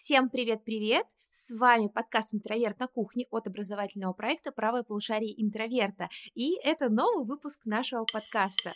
Всем привет-привет! С вами подкаст «Интроверт на кухне» от образовательного проекта «Правое полушарие интроверта». И это новый выпуск нашего подкаста.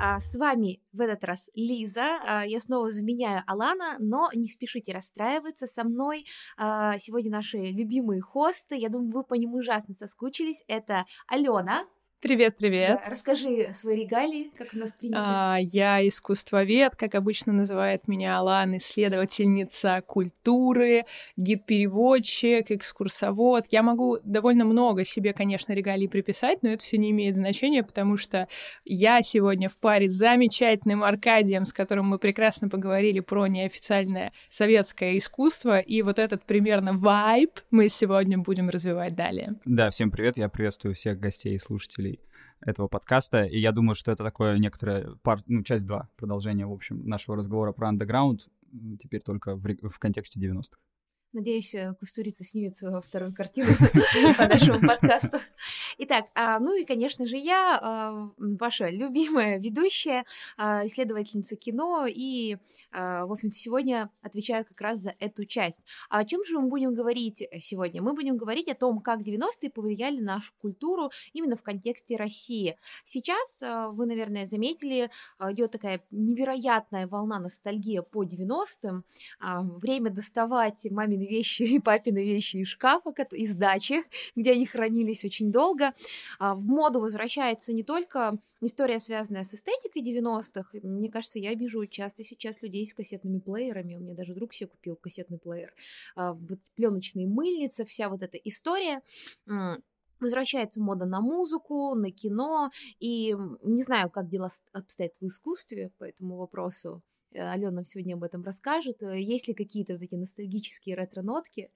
А, с вами в этот раз Лиза. А, я снова заменяю Алана, но не спешите расстраиваться. Со мной а, сегодня наши любимые хосты. Я думаю, вы по ним ужасно соскучились. Это Алена. Привет, привет. Да, расскажи свои регалии, как у нас принято. А, я искусствовед, как обычно называет меня Алан, исследовательница культуры, гид-переводчик, экскурсовод. Я могу довольно много себе, конечно, регалий приписать, но это все не имеет значения, потому что я сегодня в паре с замечательным Аркадием, с которым мы прекрасно поговорили про неофициальное советское искусство, и вот этот примерно вайб мы сегодня будем развивать далее. Да, всем привет, я приветствую всех гостей и слушателей этого подкаста. И я думаю, что это такое некоторое, пар, ну, часть 2, продолжение, в общем, нашего разговора про андеграунд, теперь только в, в контексте 90-х. Надеюсь, э, Кустурица снимет вторую картину по нашему подкасту. Итак, а, ну и, конечно же, я, а, ваша любимая ведущая, а, исследовательница кино, и, в общем-то, сегодня отвечаю как раз за эту часть. О чем же мы будем говорить сегодня? Мы будем говорить о том, как 90-е повлияли на нашу культуру именно в контексте России. Сейчас, вы, наверное, заметили, идет такая невероятная волна ностальгии по 90-м. Время доставать мамин мамины вещи и папины вещи из шкафа, из дачи, где они хранились очень долго. А, в моду возвращается не только история, связанная с эстетикой 90-х. Мне кажется, я вижу часто сейчас людей с кассетными плеерами. У меня даже друг себе купил кассетный плеер. А, вот пленочные мыльницы, вся вот эта история возвращается мода на музыку, на кино, и не знаю, как дела обстоят в искусстве по этому вопросу. Алена нам сегодня об этом расскажет, э, есть ли какие-то вот эти ностальгические ретро-нотки.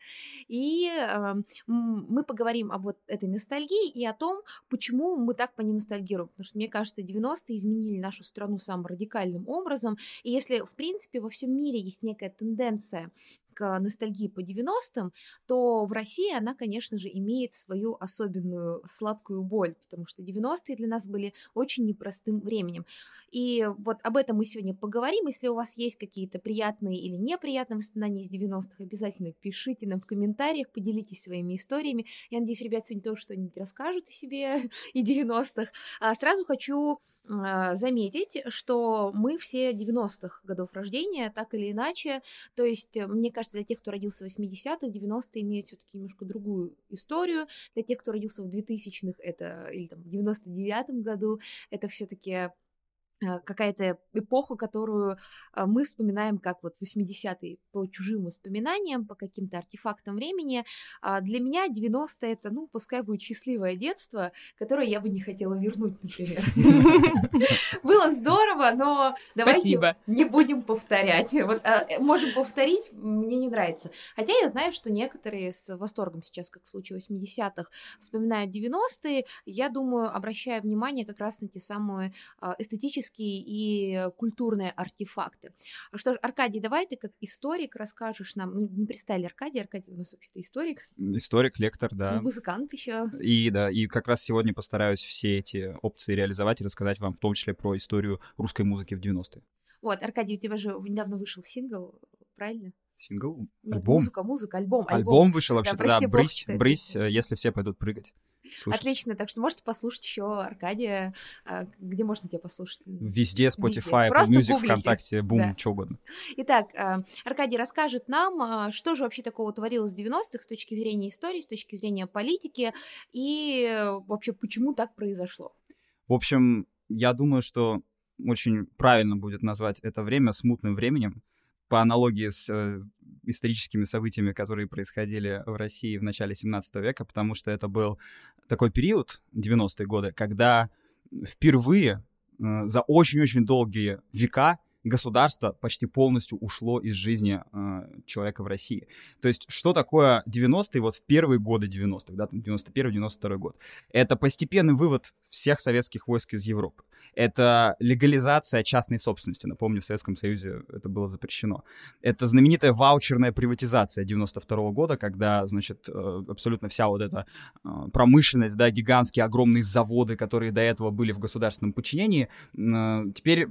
И э, мы поговорим об вот этой ностальгии и о том, почему мы так по ней ностальгируем. Потому что, мне кажется, 90-е изменили нашу страну самым радикальным образом. И если, в принципе, во всем мире есть некая тенденция к ностальгии по 90-м, то в России она, конечно же, имеет свою особенную сладкую боль, потому что 90-е для нас были очень непростым временем. И вот об этом мы сегодня поговорим. Если у вас есть какие-то приятные или неприятные воспоминания из 90-х, обязательно пишите нам в комментариях, поделитесь своими историями. Я надеюсь, ребят сегодня тоже что-нибудь расскажут о себе и 90-х. А сразу хочу заметить, что мы все 90-х годов рождения, так или иначе. То есть, э, мне кажется, для тех, кто родился в 80-х, 90-е имеют все таки немножко другую историю. Для тех, кто родился в 2000-х, это, или там в 99-м году, это все таки Э, какая-то эпоха, которую э, мы вспоминаем как вот 80-е по чужим воспоминаниям, по каким-то артефактам времени. А для меня 90-е это, ну, пускай будет счастливое детство, которое я бы не хотела вернуть, например. Было здорово, но давайте не будем повторять. Вот а, э, можем повторить, мне не нравится. Хотя я знаю, что некоторые с восторгом сейчас, как в случае 80-х, вспоминают 90-е. Я думаю, обращая внимание как раз на те самые а, эстетические исторические и культурные артефакты. Что ж, Аркадий, давай ты как историк расскажешь нам, ну, не представили Аркадий, Аркадий у нас вообще-то историк. Историк, лектор, да. И музыкант еще. И да, и как раз сегодня постараюсь все эти опции реализовать и рассказать вам в том числе про историю русской музыки в 90-е. Вот, Аркадий, у тебя же недавно вышел сингл, правильно? Сингл? Нет, альбом? музыка, музыка, альбом. Альбом, альбом вышел вообще-то, да, да брысь, брысь, э, если все пойдут прыгать. Слушать. Отлично, так что можете послушать еще Аркадия, а, где можно тебя послушать? Везде, Spotify, Apple Music, ВКонтакте, бум, да. что угодно. Итак, а, Аркадий расскажет нам, что же вообще такого творилось в 90-х с точки зрения истории, с точки зрения политики, и вообще почему так произошло. В общем, я думаю, что очень правильно будет назвать это время смутным временем, по аналогии с э, историческими событиями, которые происходили в России в начале 17 века, потому что это был такой период, 90-е годы, когда впервые э, за очень-очень долгие века государство почти полностью ушло из жизни э, человека в России. То есть что такое 90-е, вот в первые годы 90-х, да, там 91-92 год? Это постепенный вывод всех советских войск из Европы. Это легализация частной собственности. Напомню, в Советском Союзе это было запрещено. Это знаменитая ваучерная приватизация 92 года, когда, значит, э, абсолютно вся вот эта э, промышленность, да, гигантские огромные заводы, которые до этого были в государственном подчинении, э, теперь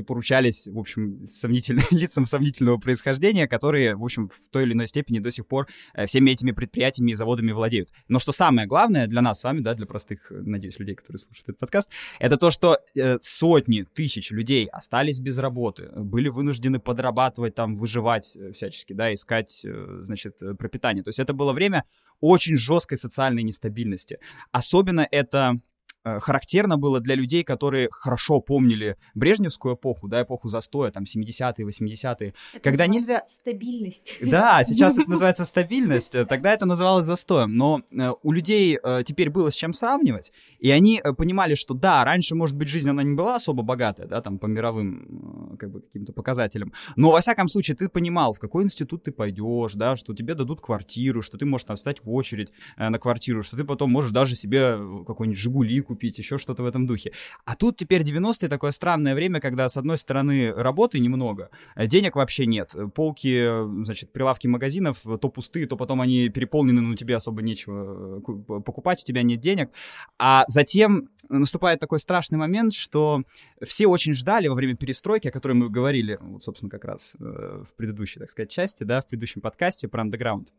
перепоручались, в общем, сомнительным, лицам сомнительного происхождения, которые, в общем, в той или иной степени до сих пор всеми этими предприятиями и заводами владеют. Но что самое главное для нас с вами, да, для простых, надеюсь, людей, которые слушают этот подкаст, это то, что э, сотни тысяч людей остались без работы, были вынуждены подрабатывать, там, выживать э, всячески, да, искать, э, значит, э, пропитание. То есть это было время очень жесткой социальной нестабильности. Особенно это Э, характерно было для людей, которые хорошо помнили Брежневскую эпоху, да, эпоху застоя, там, 70-е, 80-е, это когда нельзя... стабильность. Да, сейчас это называется стабильность, э, тогда это называлось застоем, но э, у людей теперь было с чем сравнивать, и они понимали, что да, раньше, может быть, жизнь, она не была особо богатая, да, там, по мировым, как бы, каким-то показателям, но, во всяком случае, ты понимал, в какой институт ты пойдешь, да, что тебе дадут квартиру, что ты можешь там встать в очередь на квартиру, что ты потом можешь даже себе какой-нибудь «Жигули» купить, еще что-то в этом духе. А тут теперь 90-е такое странное время, когда, с одной стороны, работы немного, э, денег вообще нет. Полки, э, значит, прилавки магазинов то пустые, то потом они переполнены, но тебе особо нечего э, покупать, у тебя нет денег. А затем наступает такой страшный момент, что все очень ждали во время перестройки, о которой мы говорили, вот, собственно, как раз в предыдущей, так сказать, части, да, в предыдущем подкасте про андеграунд.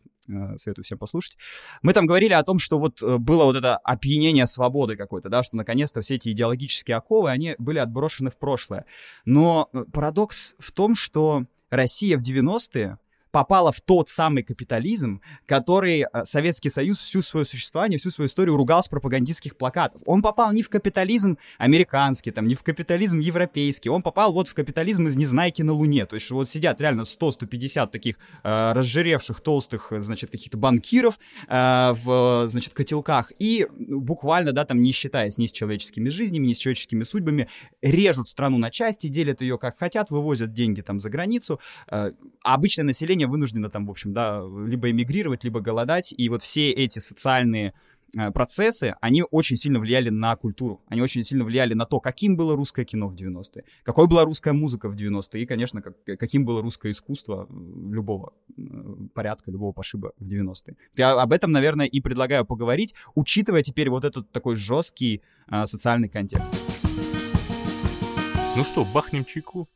Советую всем послушать. Мы там говорили о том, что вот было вот это опьянение свободы какой-то, да, что наконец-то все эти идеологические оковы, они были отброшены в прошлое. Но парадокс в том, что Россия в 90-е попала в тот самый капитализм, который э, Советский Союз всю свое существование, всю свою историю ругал с пропагандистских плакатов. Он попал не в капитализм американский, там, не в капитализм европейский, он попал вот в капитализм из Незнайки на Луне. То есть вот сидят реально 100-150 таких э, разжиревших, толстых, значит, каких-то банкиров э, в, значит, котелках и буквально, да, там, не считаясь ни с человеческими жизнями, ни с человеческими судьбами, режут страну на части, делят ее как хотят, вывозят деньги там за границу. Э, обычное население население вынуждено там, в общем, да, либо эмигрировать, либо голодать, и вот все эти социальные э, процессы, они очень сильно влияли на культуру, они очень сильно влияли на то, каким было русское кино в 90-е, какой была русская музыка в 90-е, и, конечно, как, каким было русское искусство любого э, порядка, любого пошиба в 90-е. Я об этом, наверное, и предлагаю поговорить, учитывая теперь вот этот такой жесткий а, социальный контекст. Ну что, бахнем чайку?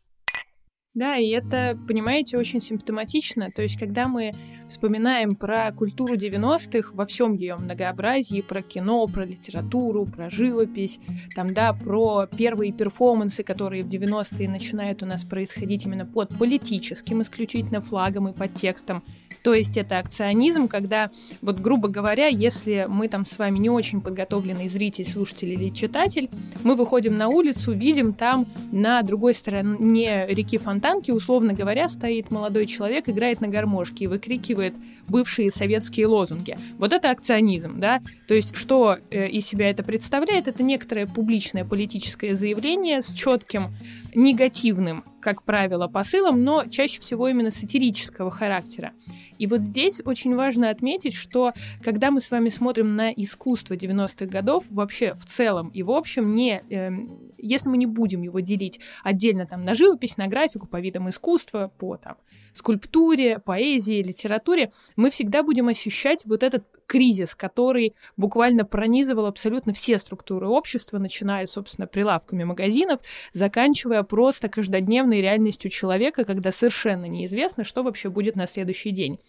Да, и это, понимаете, очень симптоматично. То есть, когда мы вспоминаем про культуру 90-х во всем ее многообразии, про кино, про литературу, про живопись, там, да, про первые перформансы, которые в 90-е начинают у нас происходить именно под политическим исключительно флагом и подтекстом, то есть это акционизм, когда, вот грубо говоря, если мы там с вами не очень подготовленный зритель, слушатель или читатель, мы выходим на улицу, видим там на другой стороне реки Фонтанки, условно говоря, стоит молодой человек, играет на гармошке и выкрикивает бывшие советские лозунги. Вот это акционизм, да? То есть что э, из себя это представляет? Это некоторое публичное политическое заявление с четким негативным, как правило, посылом, но чаще всего именно сатирического характера. И вот здесь очень важно отметить, что когда мы с вами смотрим на искусство 90-х годов, вообще в целом и в общем, не, э, если мы не будем его делить отдельно там на живопись, на графику, по видам искусства, по там скульптуре, поэзии, литературе, мы всегда будем ощущать вот этот кризис, который буквально пронизывал абсолютно все структуры общества, начиная, собственно, прилавками магазинов, заканчивая просто каждодневной реальностью человека, когда совершенно неизвестно, что вообще будет на следующий день.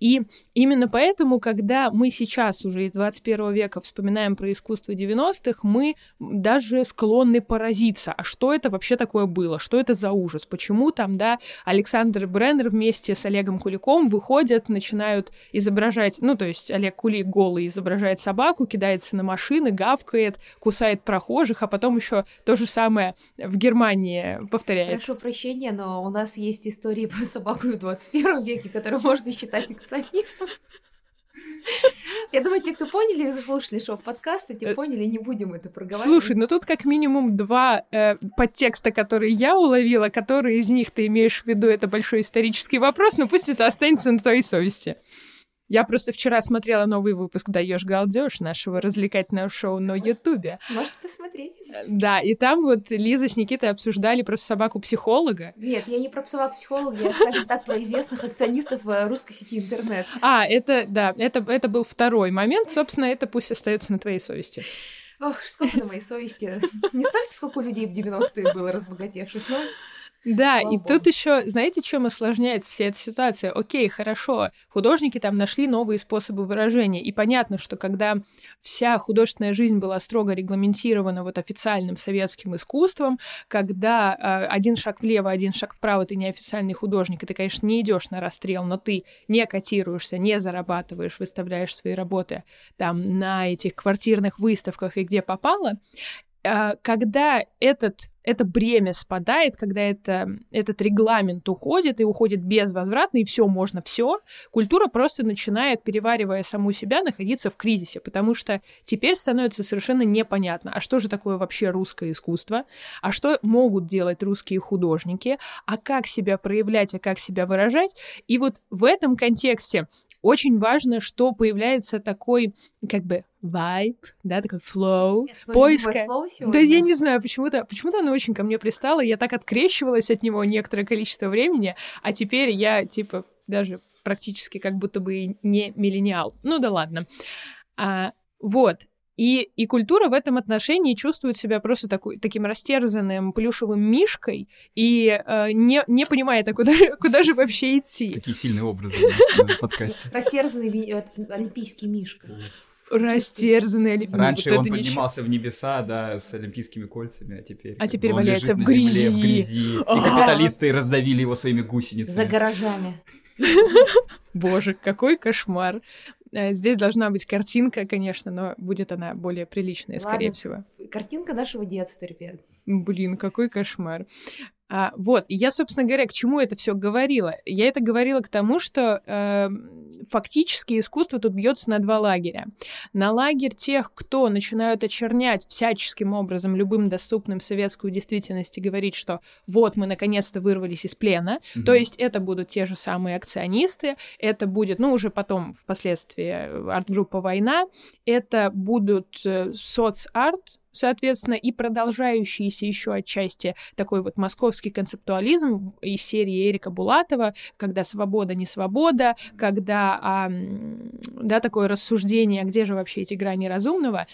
И именно поэтому, когда мы сейчас уже из 21 века вспоминаем про искусство 90-х, мы даже склонны поразиться, а что это вообще такое было, что это за ужас, почему там, да, Александр Бреннер вместе с Олегом Куликом выходят, начинают изображать, ну, то есть Олег Кулик голый изображает собаку, кидается на машины, гавкает, кусает прохожих, а потом еще то же самое в Германии повторяет. Прошу прощения, но у нас есть истории про собаку в 21 веке, которую можно считать акционизмом. Я думаю, те, кто поняли и заслушали шоу подкаста, те поняли, не будем это проговаривать. Слушай, ну тут как минимум два э, подтекста, которые я уловила, которые из них ты имеешь в виду, это большой исторический вопрос, но пусть это останется на твоей совести. Я просто вчера смотрела новый выпуск «Даешь галдеж» нашего развлекательного шоу на Ютубе. Можете посмотреть. Да, и там вот Лиза с Никитой обсуждали просто собаку-психолога. Нет, я не про собаку-психолога, я, скажем так, про известных акционистов в русской сети интернет. А, это, да, это, это был второй момент. Собственно, это пусть остается на твоей совести. Ох, сколько на моей совести. Не столько, сколько у людей в 90-е было разбогатевших, но... Да, Слава и Богу. тут еще, знаете, чем осложняется вся эта ситуация? Окей, хорошо, художники там нашли новые способы выражения, и понятно, что когда вся художественная жизнь была строго регламентирована вот официальным советским искусством, когда э, один шаг влево, один шаг вправо, ты неофициальный художник, и ты, конечно, не идешь на расстрел, но ты не котируешься, не зарабатываешь, выставляешь свои работы там на этих квартирных выставках и где попало, когда этот это бремя спадает, когда это, этот регламент уходит и уходит безвозвратно, и все можно все, культура просто начинает, переваривая саму себя, находиться в кризисе, потому что теперь становится совершенно непонятно, а что же такое вообще русское искусство, а что могут делать русские художники, а как себя проявлять, а как себя выражать. И вот в этом контексте очень важно, что появляется такой, как бы, вайб, да, такой flow, Это поиска. Да я не знаю, почему-то, почему-то оно очень ко мне пристало, я так открещивалась от него некоторое количество времени, а теперь я, типа, даже практически как будто бы не миллениал. Ну да ладно. А, вот. И, и культура в этом отношении чувствует себя просто такой, таким растерзанным плюшевым мишкой и э, не, не понимает, а куда, куда же вообще идти. Какие сильные образы в подкасте. Растерзанный этот олимпийский мишка. Растерзанный олимпийский. Раньше он поднимался в небеса, да, с олимпийскими кольцами, а теперь... А теперь валяется в грязи. земле, в грязи. И капиталисты раздавили его своими гусеницами. За гаражами. Боже, какой кошмар. Э, Здесь должна быть картинка, конечно, но будет она более приличная, скорее Ладно. всего. Картинка нашего детства, ребят. Блин, какой кошмар. А, вот, и я, собственно говоря, к чему это все говорила? Я это говорила к тому, что э, фактически искусство тут бьется на два лагеря. На лагерь тех, кто начинают очернять всяческим образом, любым доступным советскую действительность и говорить, что вот мы наконец-то вырвались из плена. Мгм. То есть это будут те же самые акционисты, это будет, ну, уже потом, впоследствии, э, арт-группа «Война», это будут э, соцарт, соответственно, и продолжающийся еще отчасти такой вот московский концептуализм из серии Эрика Булатова, когда свобода не свобода, когда а, да, такое рассуждение, а где же вообще эти грани разумного,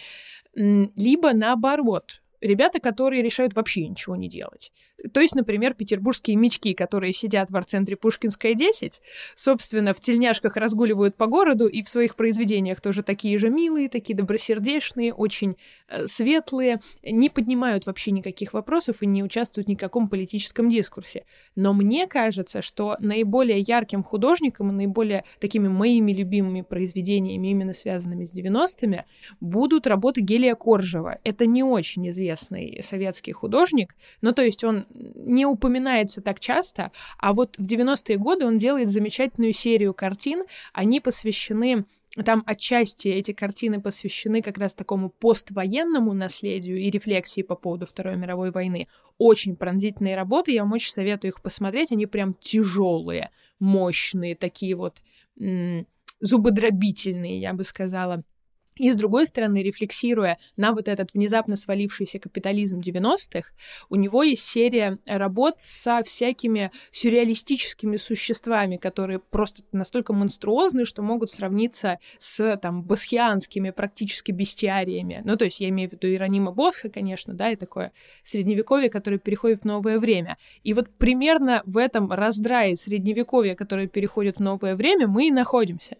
либо наоборот, ребята, которые решают вообще ничего не делать. То есть, например, петербургские мечки, которые сидят в арт-центре Пушкинская 10, собственно, в тельняшках разгуливают по городу и в своих произведениях тоже такие же милые, такие добросердечные, очень э, светлые, не поднимают вообще никаких вопросов и не участвуют в каком политическом дискурсе. Но мне кажется, что наиболее ярким художником и наиболее такими моими любимыми произведениями, именно связанными с 90-ми, будут работы Гелия Коржева. Это не очень известный советский художник, но то есть он не упоминается так часто, а вот в 90-е годы он делает замечательную серию картин, они посвящены там отчасти эти картины посвящены как раз такому поствоенному наследию и рефлексии по поводу Второй мировой войны. Очень пронзительные работы, я вам очень советую их посмотреть, они прям тяжелые, мощные, такие вот м- зубодробительные, я бы сказала. И, с другой стороны, рефлексируя на вот этот внезапно свалившийся капитализм 90-х, у него есть серия работ со всякими сюрреалистическими существами, которые просто настолько монструозны, что могут сравниться с там басхианскими практически бестиариями. Ну, то есть я имею в виду Иеронима Босха, конечно, да, и такое средневековье, которое переходит в новое время. И вот примерно в этом раздрае средневековья, которое переходит в новое время, мы и находимся.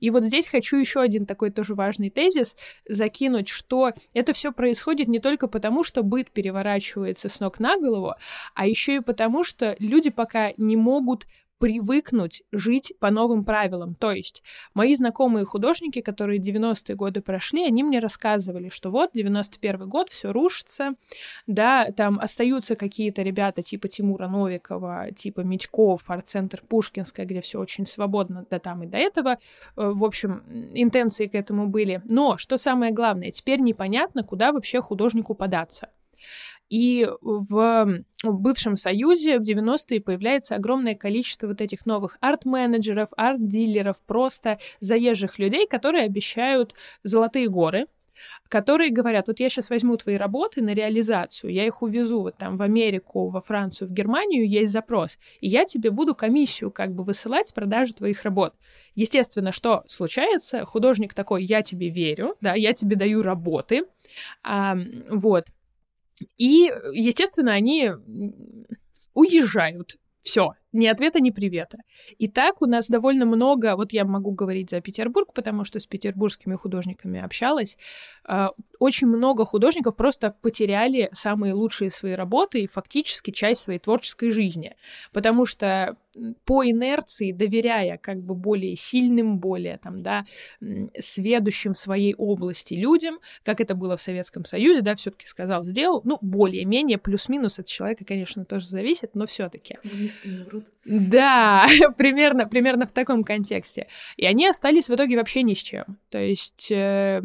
И вот здесь хочу еще один такой тоже важный тезис закинуть, что это все происходит не только потому, что быт переворачивается с ног на голову, а еще и потому, что люди пока не могут привыкнуть жить по новым правилам. То есть мои знакомые художники, которые 90-е годы прошли, они мне рассказывали, что вот 91 год, все рушится, да, там остаются какие-то ребята типа Тимура Новикова, типа Мечков, арт-центр Пушкинская, где все очень свободно, да там и до этого. Э, в общем, интенции к этому были. Но, что самое главное, теперь непонятно, куда вообще художнику податься. И в бывшем Союзе в 90-е появляется огромное количество вот этих новых арт-менеджеров, арт-дилеров, просто заезжих людей, которые обещают золотые горы, которые говорят, вот я сейчас возьму твои работы на реализацию, я их увезу вот там в Америку, во Францию, в Германию, есть запрос, и я тебе буду комиссию как бы высылать с продажи твоих работ. Естественно, что случается? Художник такой, я тебе верю, да, я тебе даю работы, а, вот, и, естественно, они уезжают. Все, ни ответа, ни привета. И так у нас довольно много, вот я могу говорить за Петербург, потому что с петербургскими художниками общалась, а, очень много художников просто потеряли самые лучшие свои работы и фактически часть своей творческой жизни, потому что по инерции, доверяя как бы более сильным, более там, да, сведущим в своей области людям, как это было в Советском Союзе, да, все-таки сказал, сделал, ну, более-менее, плюс-минус от человека, конечно, тоже зависит, но все-таки. Да, примерно, примерно в таком контексте. И они остались в итоге вообще ни с чем. То есть, э,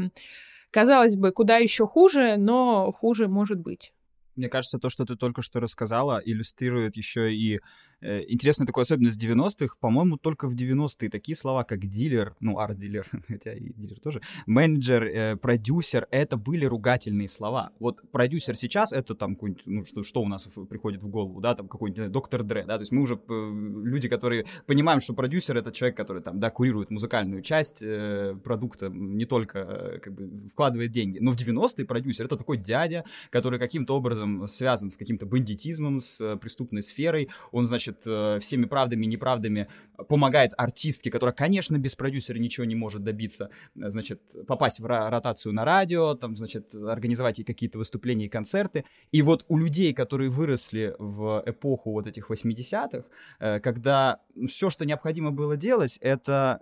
казалось бы, куда еще хуже, но хуже может быть. Мне кажется, то, что ты только что рассказала, иллюстрирует еще и интересная такая особенность 90-х, по-моему, только в 90-е такие слова, как дилер, ну, арт-дилер, хотя и дилер тоже, менеджер, э, продюсер, это были ругательные слова. Вот продюсер сейчас, это там какой-нибудь, ну, что, что у нас приходит в голову, да, там какой-нибудь доктор Дре, да, то есть мы уже э, люди, которые понимаем, что продюсер — это человек, который там, да, курирует музыкальную часть э, продукта, не только э, как бы вкладывает деньги, но в 90-е продюсер — это такой дядя, который каким-то образом связан с каким-то бандитизмом, с э, преступной сферой, он, значит, значит, э, всеми правдами и неправдами помогает артистке, которая, конечно, без продюсера ничего не может добиться, э, значит, попасть в ротацию на радио, там, значит, организовать ей какие-то выступления и концерты. И вот у людей, которые выросли в эпоху вот этих 80-х, э, когда все, что необходимо было делать, это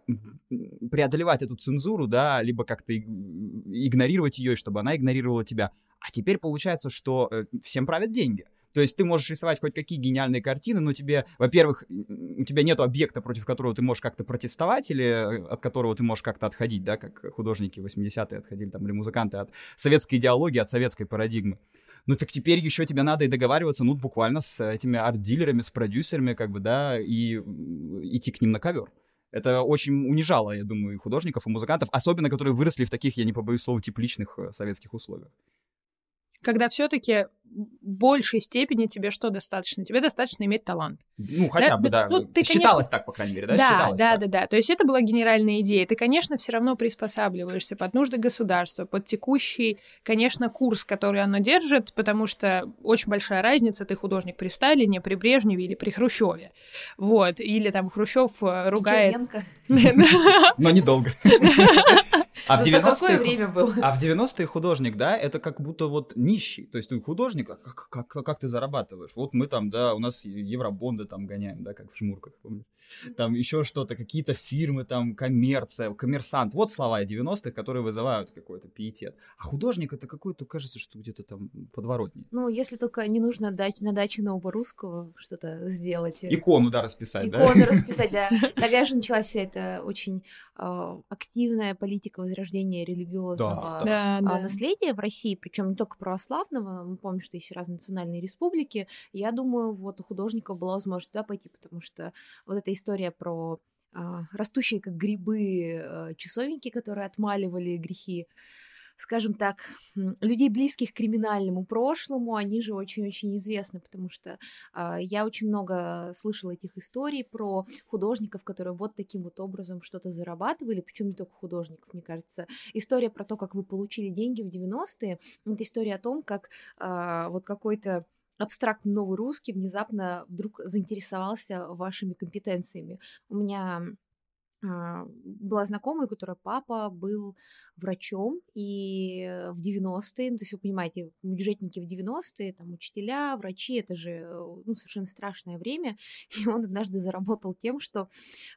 преодолевать эту цензуру, да, либо как-то игнорировать ее, чтобы она игнорировала тебя. А теперь получается, что всем правят деньги. То есть ты можешь рисовать хоть какие гениальные картины, но тебе, во-первых, у тебя нет объекта, против которого ты можешь как-то протестовать или э, от которого ты можешь как-то отходить, да, как художники 80-е отходили там, или музыканты от советской идеологии, от советской парадигмы. Ну так теперь еще тебе надо и договариваться, ну, буквально с этими арт-дилерами, с продюсерами, как бы, да, и идти к ним на ковер. Это очень унижало, я думаю, и художников, и музыкантов, особенно которые выросли в таких, я не побоюсь слова, тепличных э, советских условиях когда все-таки в большей степени тебе что достаточно? Тебе достаточно иметь талант. Ну, хотя да, бы, да. Ну, ты, Считалось конечно... так, по крайней мере, да? Да, Считалось да, так. да, да. То есть это была генеральная идея. Ты, конечно, все равно приспосабливаешься под нужды государства, под текущий, конечно, курс, который оно держит, потому что очень большая разница, ты художник при Сталине, при Брежневе или при Хрущеве. Вот. Или там Хрущев э, ругает... Но недолго. А в 90-е время был. А в 90-е художник, да, это как будто вот нищий. То есть ты художник, а как, как, как ты зарабатываешь? Вот мы там, да, у нас евробонды там гоняем, да, как в шмурках, помнишь? там еще что-то, какие-то фирмы, там, коммерция, коммерсант. Вот слова 90-х, которые вызывают какой-то пиетет. А художник это какой-то, кажется, что где-то там подворотни. Ну, если только не нужно дать на даче нового русского что-то сделать. Икону, да, расписать, Икону да? Икону расписать, да. Тогда же началась вся эта очень э, активная политика возрождения религиозного. Э, наследия в России, причем не только православного. Мы помним, что есть разные национальные республики. Я думаю, вот у художников была возможность туда пойти, потому что вот история про а, растущие как грибы а, часовеньки, которые отмаливали грехи, скажем так, людей близких к криминальному прошлому, они же очень-очень известны, потому что э, я очень много слышала этих историй про художников, которые вот таким вот образом что-то зарабатывали, причем не только художников, мне кажется. История про то, как вы получили деньги в 90-е, это история о том, как вот какой-то абстрактный новый русский внезапно вдруг заинтересовался вашими компетенциями. У меня была знакомая, у которой папа был врачом, и в 90-е, ну, то есть вы понимаете, бюджетники в 90-е, там, учителя, врачи, это же э, ну, совершенно страшное время, и он однажды заработал тем, что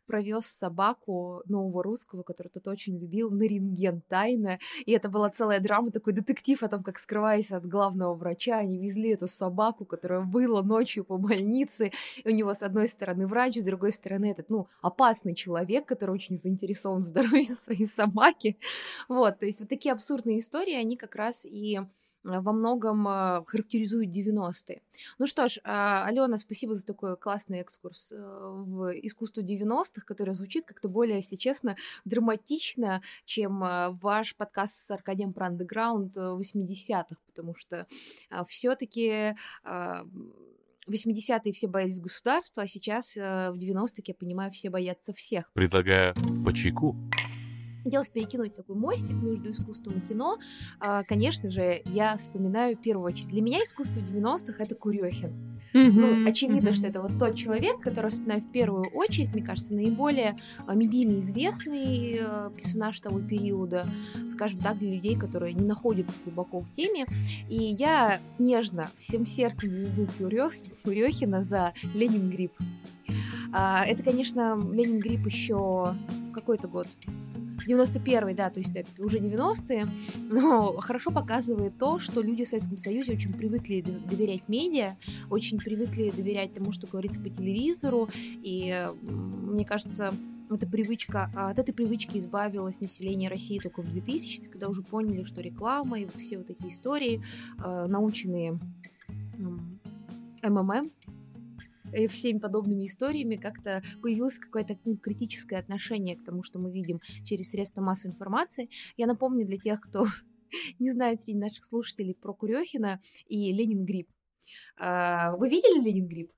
провез собаку нового русского, который тот очень любил, на рентген тайно, и это была целая драма, такой детектив о том, как, скрываясь от главного врача, они везли эту собаку, которая была ночью по больнице, и у него с одной стороны врач, с другой стороны этот, ну, опасный человек, который очень заинтересован в здоровье своей собаки. Вот, то есть вот такие абсурдные истории, они как раз и во многом э, характеризуют 90-е. Ну что ж, а, Алена, спасибо за такой классный экскурс э, в искусство 90-х, который звучит как-то более, если честно, драматично, чем э, ваш подкаст с Аркадием про андеграунд 80-х, потому что все таки 80-е все боялись государства, а сейчас в 90-х, я понимаю, все боятся всех. Предлагаю по чайку. Хотелось перекинуть такой мостик между искусством и кино. А, конечно же, я вспоминаю в первую очередь. Для меня искусство 90-х это Курехин. Mm-hmm. Ну, очевидно, mm-hmm. что это вот тот человек, который вспоминаю в первую очередь, мне кажется, наиболее а, медийно известный а, персонаж того периода, скажем так, для людей, которые не находятся глубоко в теме. И я нежно, всем сердцем люблю Курехина за Ленин Грипп. Это, конечно, Ленин Грипп еще какой-то год 91-й, да, то есть да, уже 90-е, но хорошо показывает то, что люди в Советском Союзе очень привыкли доверять медиа, очень привыкли доверять тому, что говорится по телевизору, и мне кажется, эта привычка, а, от этой привычки избавилось население России только в 2000 когда уже поняли, что реклама и все вот эти истории, а, наученные МММ, всеми подобными историями как-то появилось какое-то ну, критическое отношение к тому, что мы видим через средства массовой информации. Я напомню для тех, кто не знает среди наших слушателей про Курехина и Ленин Грипп. А, вы видели Ленин Грипп?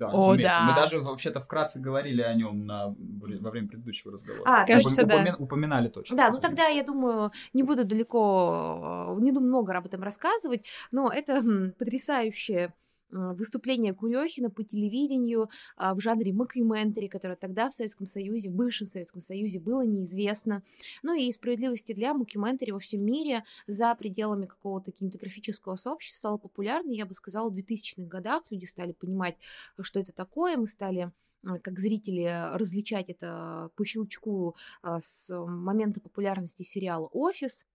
Да, О, да. Мы даже вообще-то вкратце говорили о нем на, во время предыдущего разговора. А, кажется, Упомя, да. Упоминали точно. Да, ну тогда я думаю, не буду далеко, не буду много об этом рассказывать, но это потрясающее а, выступление Курехина по телевидению а, в жанре мокюментари, которое тогда в Советском Союзе, в бывшем Советском Союзе было неизвестно. Ну и справедливости для мокюментари во всем мире за пределами какого-то кинематографического сообщества стало популярно, я бы сказала, в 2000-х годах люди стали понимать, что это такое, мы стали как зрители различать это по щелчку а, с момента популярности сериала «Офис»,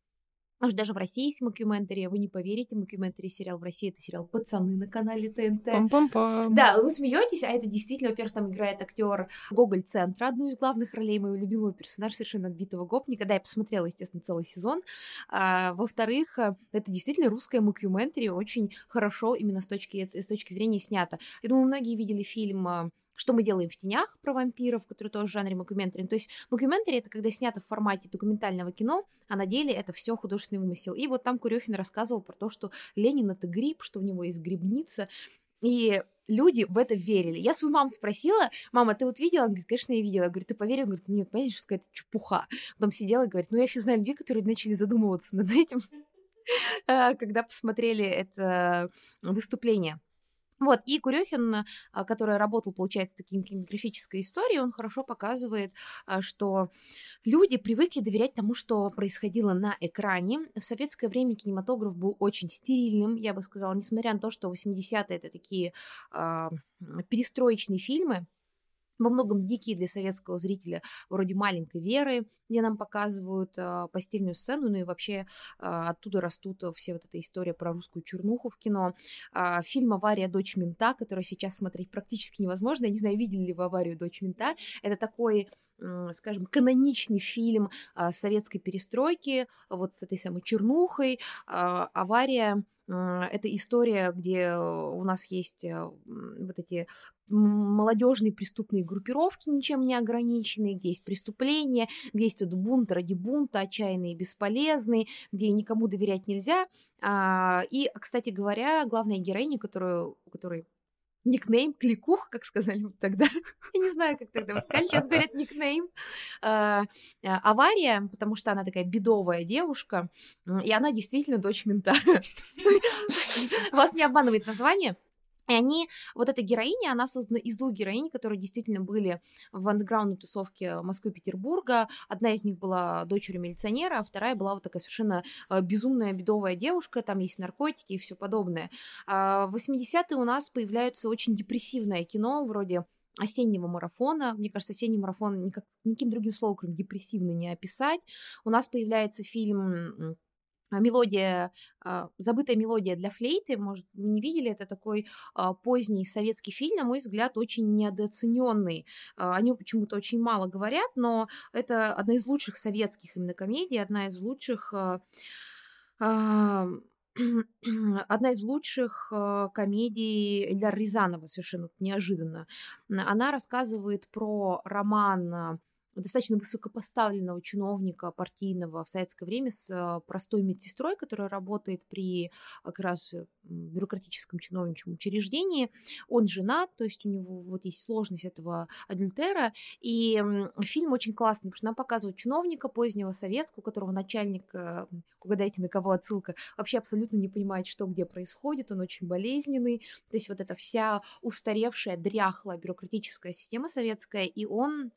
Аж даже в России есть мокюментари, вы не поверите, мокюментари сериал в России это сериал «Пацаны» на канале ТНТ. Пам-пам-пам. Да, вы смеетесь, а это действительно, во-первых, там играет актер Гоголь Центра, одну из главных ролей моего любимого персонажа, совершенно отбитого гопника. Да, я посмотрела, естественно, целый сезон. А, во-вторых, э, это действительно русская мокюментари, очень хорошо именно с точки, с точки зрения снято. Я думаю, многие видели фильм э, что мы делаем в тенях про вампиров, который тоже в жанре мокюментари. То есть мокюментари это когда снято в формате документального кино, а на деле это все художественный вымысел. И вот там Курехин рассказывал про то, что Ленин это гриб, что у него есть грибница. И люди в это верили. Я свою маму спросила, мама, ты вот видела? Она говорит, конечно, я видела. Я говорю, ты поверила? говорит, ну нет, понимаешь, что какая-то чепуха. Потом сидела и говорит, ну я еще знаю людей, которые начали задумываться над этим, а, когда посмотрели это выступление. Вот, и Курехин, а, который работал, получается, таким кинематографической историей, он хорошо показывает, а, что люди привыкли доверять тому, что происходило на экране. В советское время кинематограф был очень стерильным, я бы сказала, несмотря на то, что 80-е это такие э, перестроечные фильмы, во многом дикие для советского зрителя, вроде «Маленькой Веры», где нам показывают э, постельную сцену, ну и вообще э, оттуда растут все вот эта история про русскую чернуху в кино. Э, фильм «Авария. Дочь мента», который сейчас смотреть практически невозможно. Я не знаю, видели ли вы «Аварию. Дочь мента». Это такой скажем, каноничный фильм советской перестройки, вот с этой самой чернухой, авария это история, где у нас есть вот эти молодежные преступные группировки, ничем не ограниченные, где есть преступления, где есть этот бунт ради бунта, отчаянный и бесполезный, где никому доверять нельзя. А, и, кстати говоря, главная героиня, которую, которой никнейм, кликух, как сказали тогда. Я не знаю, как тогда сказали. Сейчас говорят никнейм. А, а, авария, потому что она такая бедовая девушка, и она действительно дочь мента. Вас не обманывает название. И они, вот эта героиня, она создана из двух героинь, которые действительно были в андеграундной тусовке Москвы и Петербурга. Одна из них была дочерью милиционера, а вторая была вот такая совершенно э, безумная, бедовая девушка, там есть наркотики и все подобное. А в 80-е у нас появляется очень депрессивное кино, вроде осеннего марафона. Мне кажется, осенний марафон никак, никаким другим словом, кроме депрессивный, не описать. У нас появляется фильм мелодия, а, забытая мелодия для флейты, может, вы не видели, это такой а, поздний советский фильм, на мой взгляд, очень недооцененный. О нем почему-то очень мало говорят, но это одна из лучших советских именно комедий, одна из лучших одна из лучших комедий Эльдара Рязанова, совершенно неожиданно. Она рассказывает про роман достаточно высокопоставленного чиновника партийного в советское время с а, простой медсестрой, которая работает при а, как раз э, бюрократическом чиновничьем учреждении. Он женат, то есть у него вот есть сложность этого адюльтера. И фильм очень классный, потому что нам показывают чиновника позднего советского, у которого начальник, э, угадайте, на кого отсылка, вообще абсолютно не понимает, что где происходит, он очень болезненный. То есть вот эта вся устаревшая, дряхлая бюрократическая система советская, и он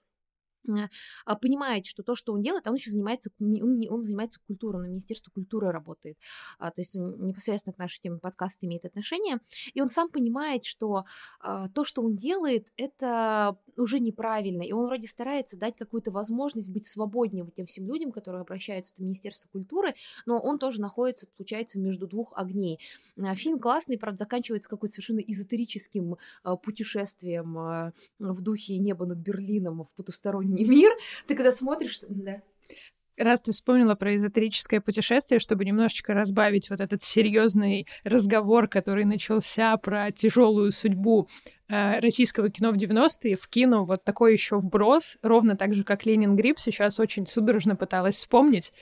понимает, что то, что он делает, он еще занимается, он, он занимается культурой, на Министерство культуры работает, а, то есть он непосредственно к нашей теме подкаста имеет отношение, и он сам понимает, что а, то, что он делает, это уже неправильно, и он вроде старается дать какую-то возможность быть свободнее вот тем всем людям, которые обращаются в Министерство культуры, но он тоже находится, получается, между двух огней. Фильм классный, правда, заканчивается какой-то совершенно эзотерическим путешествием в духе неба над Берлином в потусторонний мир, ты когда смотришь, да. Раз ты вспомнила про эзотерическое путешествие, чтобы немножечко разбавить вот этот серьезный разговор, который начался про тяжелую судьбу э, российского кино в 90-е, в кино вот такой еще вброс, ровно так же, как Ленин Гриб, сейчас очень судорожно пыталась вспомнить.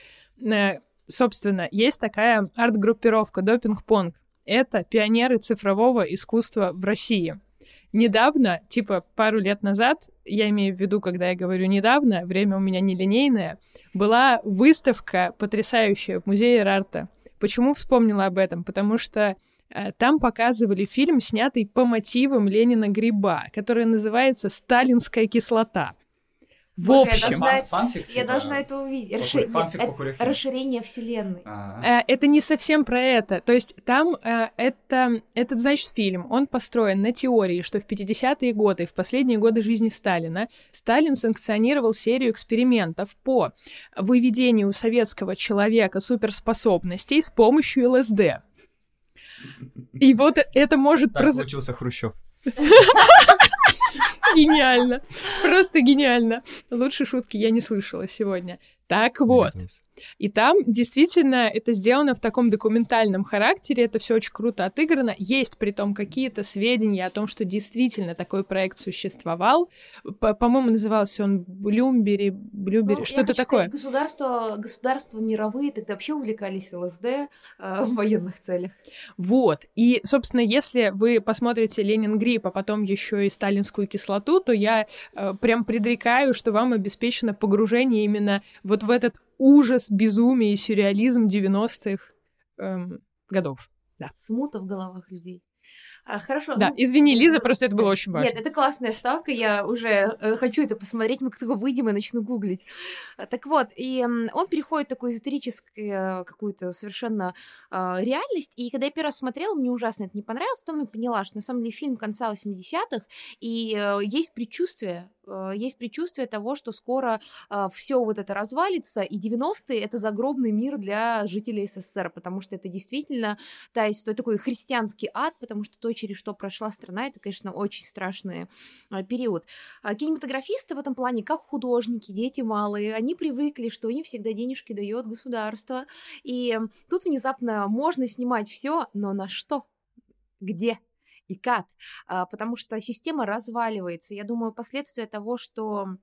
Э, собственно, есть такая арт-группировка Допинг-Понг. Это пионеры цифрового искусства в России недавно, типа пару лет назад, я имею в виду, когда я говорю недавно, время у меня нелинейное, была выставка потрясающая в музее Рарта. Почему вспомнила об этом? Потому что э, там показывали фильм, снятый по мотивам Ленина Гриба, который называется «Сталинская кислота». В Боже, общем, я должна, фанфик, я типа, должна это увидеть. Расшир... Фанфик это, расширение вселенной. А-а-а. Э, это не совсем про это. То есть там э, это, этот, значит, фильм, он построен на теории, что в 50-е годы, в последние годы жизни Сталина, Сталин санкционировал серию экспериментов по выведению советского человека суперспособностей с помощью ЛСД. И вот это может... Так проз... получился Хрущев. Гениально. Просто гениально. Лучше шутки я не слышала сегодня. Так вот. И там действительно это сделано в таком документальном характере, это все очень круто отыграно. Есть при том какие-то сведения о том, что действительно такой проект существовал. По-моему, назывался он Блюмбери, Блюбери, ну, что-то такое. государства, государства мировые тогда вообще увлекались ЛСД э, в военных целях. Вот. И, собственно, если вы посмотрите Ленин Грипп, а потом еще и сталинскую кислоту, то я э, прям предрекаю, что вам обеспечено погружение именно вот в этот ужас, безумие и сюрреализм 90-х эм, годов. Да. Смута в головах людей. А, хорошо. Да, ну, извини, Лиза, просто это было очень важно. Нет, это классная ставка, я уже э, хочу это посмотреть, мы только выйдем и начну гуглить. Так вот, и он переходит в такую эзотерическую какую-то совершенно э, реальность, и когда я первый раз смотрела, мне ужасно это не понравилось, потом я поняла, что на самом деле фильм конца 80-х, и э, есть предчувствие Э, есть предчувствие того, что скоро э, все вот это развалится, и 90-е это загробный мир для жителей СССР, потому что это действительно то есть, такой христианский ад, потому что то, через что прошла страна, это, конечно, очень страшный э, период. А кинематографисты в этом плане, как художники, дети малые, они привыкли, что им всегда денежки дает государство, и тут внезапно можно снимать все, но на что? Где? И как, а, потому что система разваливается. Я думаю, последствия того, что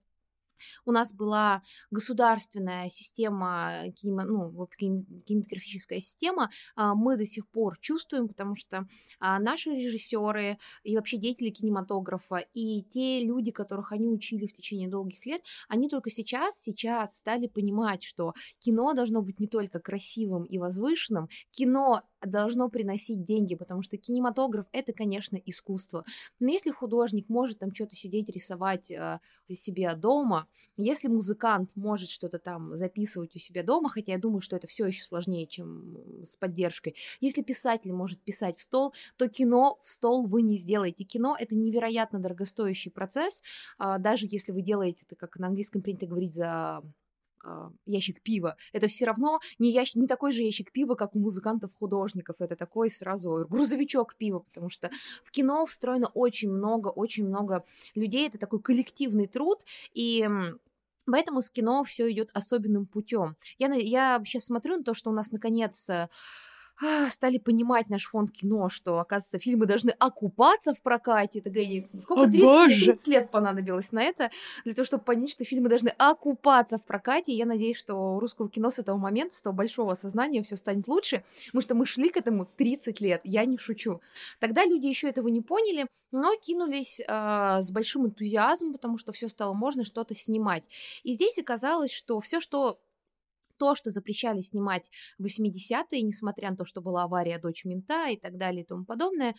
у нас была государственная система, кинема, ну, кинематографическая система, а, мы до сих пор чувствуем, потому что а, наши режиссеры и вообще деятели кинематографа и те люди, которых они учили в течение долгих лет, они только сейчас, сейчас стали понимать, что кино должно быть не только красивым и возвышенным, кино должно приносить деньги, потому что кинематограф это, конечно, искусство. Но если художник может там что-то сидеть рисовать э, себе дома, если музыкант может что-то там записывать у себя дома, хотя я думаю, что это все еще сложнее, чем с поддержкой. Если писатель может писать в стол, то кино в стол вы не сделаете. Кино это невероятно дорогостоящий процесс, э, даже если вы делаете это, как на английском принято говорить, за а, ящик пива. Это все равно не, ящ... не такой же ящик пива, как у музыкантов-художников. Это такой сразу грузовичок пива, потому что в кино встроено очень много, очень много людей. Это такой коллективный труд, и Поэтому с кино все идет особенным путем. Я, я сейчас смотрю на то, что у нас наконец э, а, стали понимать наш фонд кино, что, оказывается, фильмы должны окупаться в прокате. Это говорит, сколько, 30, 30 лет понадобилось на это, для того, чтобы понять, что фильмы должны окупаться в прокате. И я надеюсь, что у русского кино с этого момента, с того большого осознания все станет лучше, потому что мы шли к этому 30 лет, я не шучу. Тогда люди еще этого не поняли, но кинулись э, с большим энтузиазмом, потому что все стало можно что-то снимать. И здесь оказалось, что все, что то, что запрещали снимать в 80-е, несмотря на то, что была авария «Дочь мента» и так далее и тому подобное,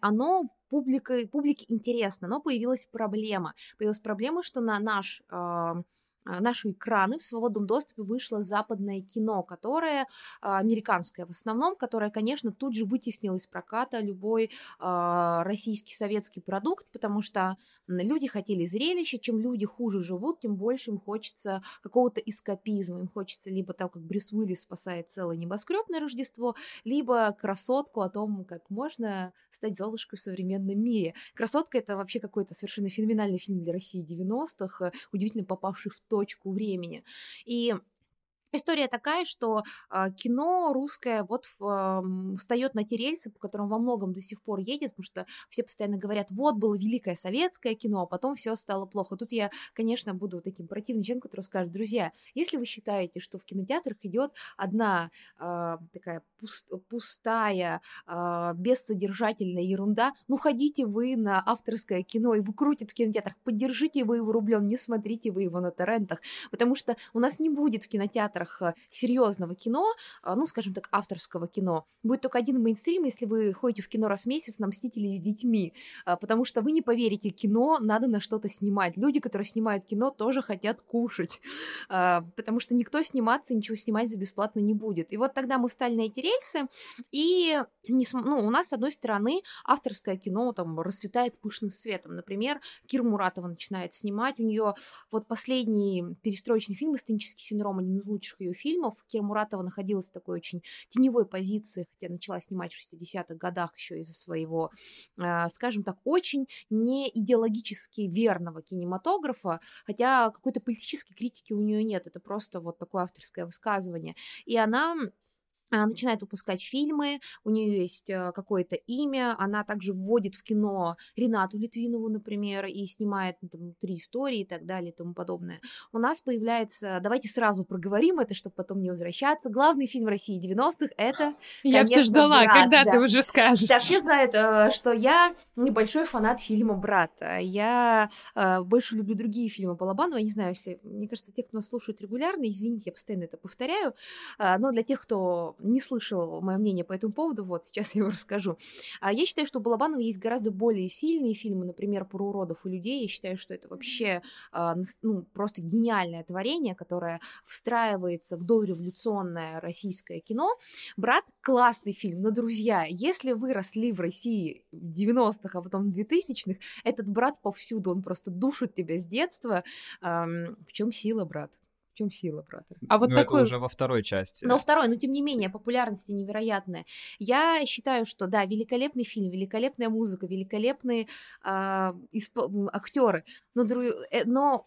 оно публика, публике интересно, но появилась проблема. Появилась проблема, что на наш а, наши экраны в свободном доступе вышло западное кино, которое а, американское в основном, которое, конечно, тут же вытеснило из проката любой а, российский советский продукт, потому что люди хотели зрелища, чем люди хуже живут, тем больше им хочется какого-то эскапизма, им хочется либо так, как Брюс Уиллис спасает целое небоскреб на Рождество, либо красотку о том, как можно стать Золушкой в современном мире. Красотка это вообще какой-то совершенно феноменальный фильм для России 90-х, удивительно попавший в точку времени. И История такая, что э, кино русское вот встает на те рельсы, по которым во многом до сих пор едет, потому что все постоянно говорят, вот было великое советское кино, а потом все стало плохо. Тут я, конечно, буду таким противным человеком, который скажет, друзья, если вы считаете, что в кинотеатрах идет одна э, такая пуст, пустая, э, бессодержательная ерунда, ну ходите вы на авторское кино, и вы крутите в кинотеатрах, поддержите вы его рублем, не смотрите вы его на торрентах, потому что у нас не будет в кинотеатрах жанрах э, серьезного кино, а, ну, скажем так, авторского кино, будет только один мейнстрим, если вы ходите в кино раз в месяц на «Мстители» с детьми, а, потому что вы не поверите, кино надо на что-то снимать. Люди, которые снимают кино, тоже хотят кушать, потому что никто сниматься, ничего снимать за бесплатно не будет. И вот тогда мы встали на эти рельсы, и ну, у нас, с одной стороны, авторское кино там расцветает пышным светом. Например, Кир Муратова начинает снимать, у нее вот последний перестроечный фильм «Эстенический синдром», один из лучших ее фильмов. Кира Муратова находилась в такой очень теневой позиции, хотя начала снимать в 60-х годах еще из-за своего, э, скажем так, очень не идеологически верного кинематографа, хотя какой-то политической критики у нее нет, это просто вот такое авторское высказывание. И она начинает выпускать фильмы, у нее есть э, какое-то имя, она также вводит в кино Ренату Литвинову, например, и снимает ну, там, три истории и так далее и тому подобное. У нас появляется, давайте сразу проговорим это, чтобы потом не возвращаться, главный фильм России 90-х это, Я все ждала, «Брат», когда да. ты уже скажешь. Да, все знают, э, что я небольшой фанат фильма «Брат». Я э, больше люблю другие фильмы Балабанова, я не знаю, если, мне кажется, те, кто нас слушают регулярно, извините, я постоянно это повторяю, но для тех, кто не слышал мое мнение по этому поводу, вот сейчас я его расскажу. А Я считаю, что у Балабанова есть гораздо более сильные фильмы, например, про уродов и людей. Я считаю, что это вообще а, ну, просто гениальное творение, которое встраивается в дореволюционное российское кино. «Брат» — классный фильм, но, друзья, если вы росли в России в 90-х, а потом в 2000-х, этот брат повсюду, он просто душит тебя с детства. В чем сила, брат? В чем сила, брата? А вот ну, такой... это уже во второй части. Но второй, но тем не менее, популярность невероятная. Я считаю, что да, великолепный фильм, великолепная музыка, великолепные э, исп... актеры, но, дру... Э, но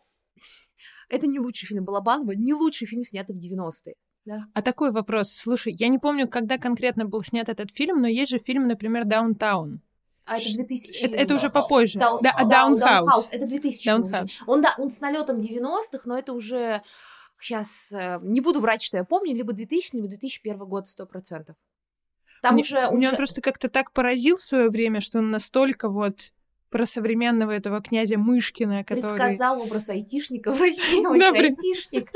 это не лучший фильм Балабанова, не лучший фильм, снятый в 90-е. Да. А такой вопрос. Слушай, я не помню, когда конкретно был снят этот фильм, но есть же фильм, например, «Даунтаун». А это 2000... Это, это уже попозже. Даун... Да, Даунхаус. Это 2000 Даунхаус. Он, да, он с налетом 90-х, но это уже сейчас э, не буду врать, что я помню, либо 2000, либо 2001 год, сто процентов. Там мне, уже, уже... Меня он просто как-то так поразил в свое время, что он настолько вот про современного этого князя Мышкина, который... Предсказал образ айтишника в России, он же айтишник.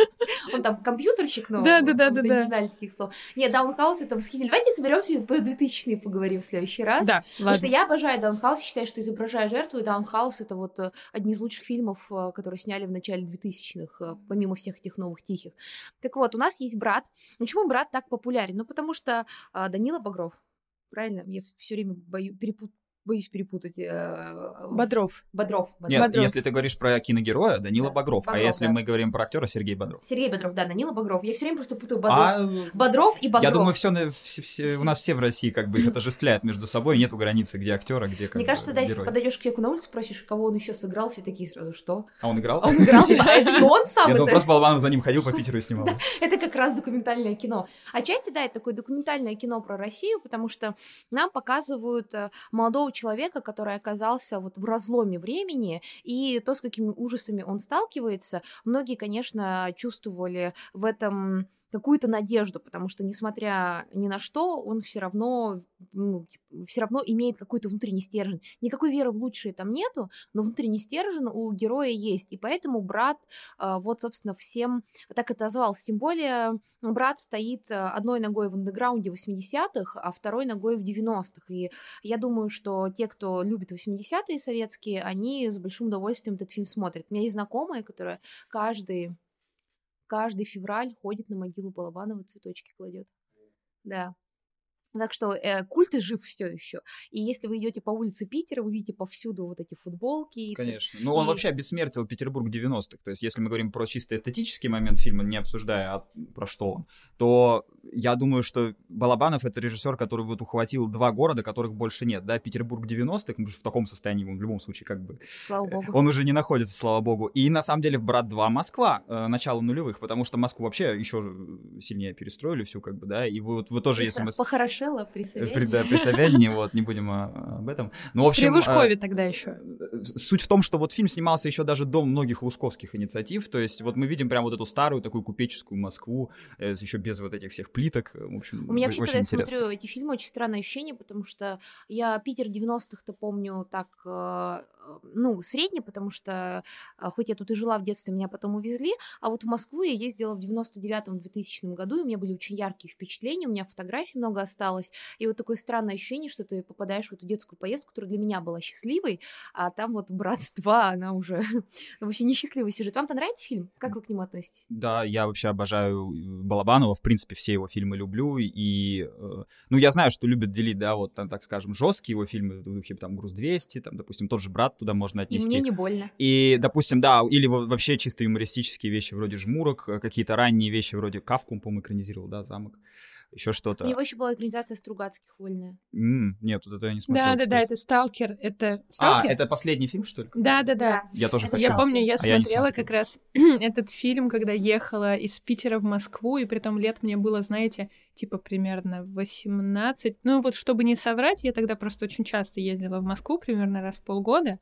Он там компьютерщик, но Да, да, да, да, не знали таких слов. Нет, Даунхаус это восхитительно. Давайте соберемся по 2000 поговорим в следующий раз. Да, Потому что я обожаю Даунхаус, считаю, что изображая жертву, и Даунхаус это вот э, одни из лучших фильмов, э, которые сняли в начале 2000-х, э, помимо всех этих новых тихих. Так вот, у нас есть брат. Почему брат так популярен? Ну, потому что Данила Багров, правильно? Я все время бою- перепут- боюсь перепутать. э, Бодров. Бодров. Нет, Бодров. если ты говоришь про киногероя, Данила Да, Багров. а Багров, если да. мы говорим про актера, Сергей Бодров. Сергей Бодров, да, Данила Багров. Я все время просто путаю Бодров. А Бодров и Багров. я думаю, все, у нас все в России как бы их отождествляют между собой, нету границы, где актера, где как Мне бы кажется, да, если герой. подойдешь к человеку на улице, спросишь, кого он еще сыграл, все такие сразу, что? А он играл? А он играл, типа, а это не он сам, Я думал, просто Балабанов за ним ходил по Питеру и снимал. это как раз документальное кино. Отчасти, да, это такое документальное кино про Россию, потому что нам показывают э, молодого человека, который оказался вот в разломе времени, и то, с какими ужасами он сталкивается, многие, конечно, чувствовали в этом какую-то надежду, потому что, несмотря ни на что, он все равно, ну, все равно имеет какой-то внутренний стержень. Никакой веры в лучшее там нету, но внутренний стержень у героя есть, и поэтому брат, а, вот, собственно, всем так это озвался. Тем более брат стоит а, одной ногой в андеграунде 80-х, а второй ногой в 90-х. И я думаю, что те, кто любит 80-е советские, они с большим удовольствием этот фильм смотрят. У меня есть знакомая, которая каждый, каждый февраль ходит на могилу Балабанова, цветочки кладет. Да. Так что э, культ и жив все еще. И если вы идете по улице Питера, вы видите повсюду вот эти футболки. и- Конечно. Ну, он И- вообще обессмертил Петербург 90-х. То есть, если мы говорим про чисто эстетический момент фильма, не обсуждая, а про что он, то я думаю, что Балабанов — это режиссер, который вот ухватил два города, которых больше нет. Да, Петербург 90-х, ну, в таком состоянии он в любом случае как бы... Слава богу. Он уже не находится, слава богу. И на самом деле в «Брат 2» Москва, э, начало нулевых, потому что Москву вообще еще сильнее перестроили всю, как бы, да, и вот вы тоже, если мы... Похорошело при э, Собянине. При, да, при Собянине, вот, не будем а, об этом. Ну, в При общем... а, Лужкове тогда еще. Суть в том, что вот фильм снимался еще даже до многих лужковских инициатив, то есть вот мы видим прям вот эту старую такую купеческую Москву, э, еще без вот этих всех плиток, э, в общем, У меня вообще, когда я интересно. смотрю эти фильмы, очень странное ощущение, потому что я Питер 90-х-то помню так, э, ну, средне, потому что э, хоть я тут и жила в детстве, меня потом увезли, а вот в Москву я ездила в 99-2000 году, и у меня были очень яркие впечатления, у меня фотографий много осталось, и вот такое странное ощущение, что ты попадаешь в эту детскую поездку, которая для меня была счастливой, а там вот «Брат 2», она уже вообще несчастливый сюжет. Вам-то нравится фильм? Как вы к нему относитесь? Да, я вообще обожаю э, Балабанова, в принципе, все его фильмы люблю, и, э, ну, я знаю, что любят делить, да, вот, там, так скажем, жесткие его фильмы, в духе, там, «Груз-200», там, допустим, тот же «Брат» туда можно И отнести. мне не больно. И, допустим, да, или вообще чисто юмористические вещи вроде «Жмурок», э, какие-то ранние вещи вроде «Кавку», по-моему, экранизировал, да, «Замок», еще что-то. У него еще была экранизация Стругацких «Вольная». М, нет, вот это я не смотрел, Да, да, да, это Сталкер. Это А, Сталкер? это последний фильм, что ли? Да, да, да. Я тоже Это хотел. Я помню, я А я смотрела смотрел. как раз этот фильм, когда ехала из Питера в Москву, и при том лет мне было, знаете, типа примерно 18. Ну вот, чтобы не соврать, я тогда просто очень часто ездила в Москву, примерно раз в полгода.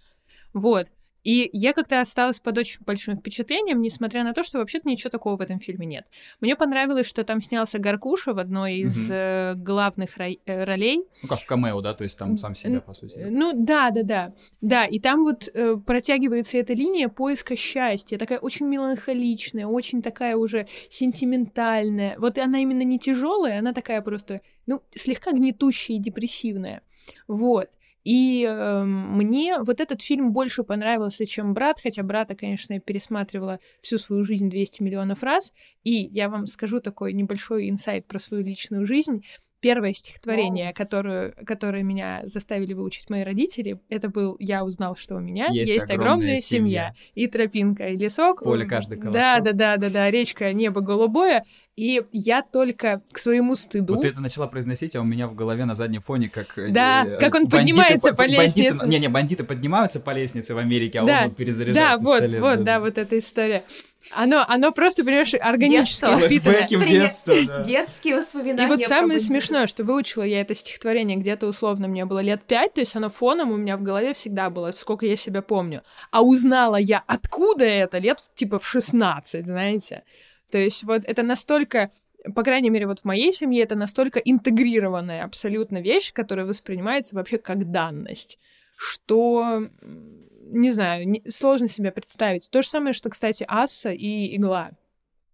Вот. И я как-то осталась под очень большим впечатлением, несмотря на то, что вообще-то ничего такого в этом фильме нет. Мне понравилось, что там снялся Гаркуша в одной из э, главных ро- э, ролей. Ну, как в камео, да, то есть там сам себя, по сути. Э, Ну да, да, да. Да, и там вот э, протягивается эта линия поиска счастья, такая очень меланхоличная, очень такая уже сентиментальная. Вот она именно не тяжелая, она такая просто, ну, слегка гнетущая и депрессивная. Вот. И эм, мне вот этот фильм больше понравился, чем «Брат», хотя «Брата», конечно, я пересматривала всю свою жизнь 200 миллионов раз. И я вам скажу такой небольшой инсайт про свою личную жизнь. Первое стихотворение, которое, которое меня заставили выучить мои родители, это был «Я узнал, что у меня Есть есть, огромная огромная, семья. И тропинка, и лесок. Поле каждый колосок. Да, да, да, да, да, речка, небо голубое. И я только к своему стыду... Вот ты это начала произносить, а у меня в голове на заднем фоне как... э, Да, э, как он бандиты поднимается по лестнице. Не-не, бандиты поднимаются по лестнице в Америке, а Да, он вот перезаряжает Да, вот, вот, да, вот эта история. Оно, оно просто, понимаешь, органически впитано. Детство, да. Детские воспоминания. И вот самое смешное, что выучила я это стихотворение где-то условно мне было лет пять, то есть оно фоном у меня в голове всегда было, сколько я себя помню. А узнала я, откуда это, лет типа в 16, знаете. То есть вот это настолько по крайней мере, вот в моей семье это настолько интегрированная абсолютно вещь, которая воспринимается вообще как данность что, не знаю, не, сложно себе представить. То же самое, что, кстати, Асса и Игла.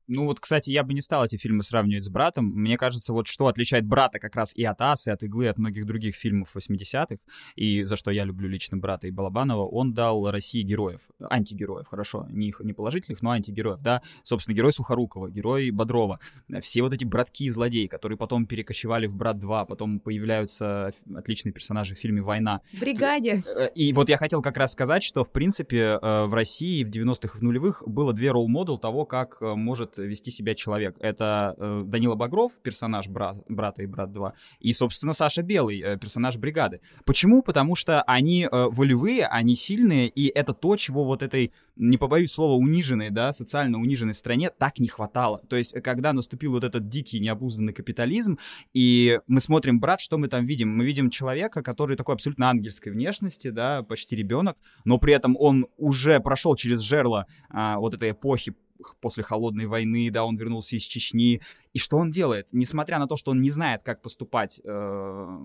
Ну вот, кстати, я бы не стал эти фильмы сравнивать с «Братом». Мне кажется, вот что отличает «Брата» как раз и от «Асы», от «Иглы», от многих других фильмов 80-х, и за что я люблю лично «Брата» и Балабанова, он дал России героев, антигероев, хорошо, не, не положительных, но антигероев, да. Собственно, герой Сухорукова, герой Бодрова, все вот эти братки и злодеи, которые потом перекочевали в «Брат 2», потом появляются отличные персонажи в фильме «Война». Бригаде. Э, и вот я хотел как раз сказать, что, в принципе, э, в России в 90-х и в нулевых было две ролл-модел того, как э, вести себя человек. Это э, Данила Багров, персонаж брат, брата и брат 2, и, собственно, Саша Белый, э, персонаж бригады. Почему? Потому что они э, волевые, они сильные, и это то, чего вот этой, не побоюсь слова, униженной, да, социально униженной стране так не хватало. То есть, когда наступил вот этот дикий, необузданный капитализм, и мы смотрим «Брат», что мы там видим? Мы видим человека, который такой абсолютно ангельской внешности, да, почти ребенок, но при этом он уже прошел через жерло а, вот этой эпохи после холодной войны, да, он вернулся из Чечни, и что он делает? Несмотря на то, что он не знает, как поступать э,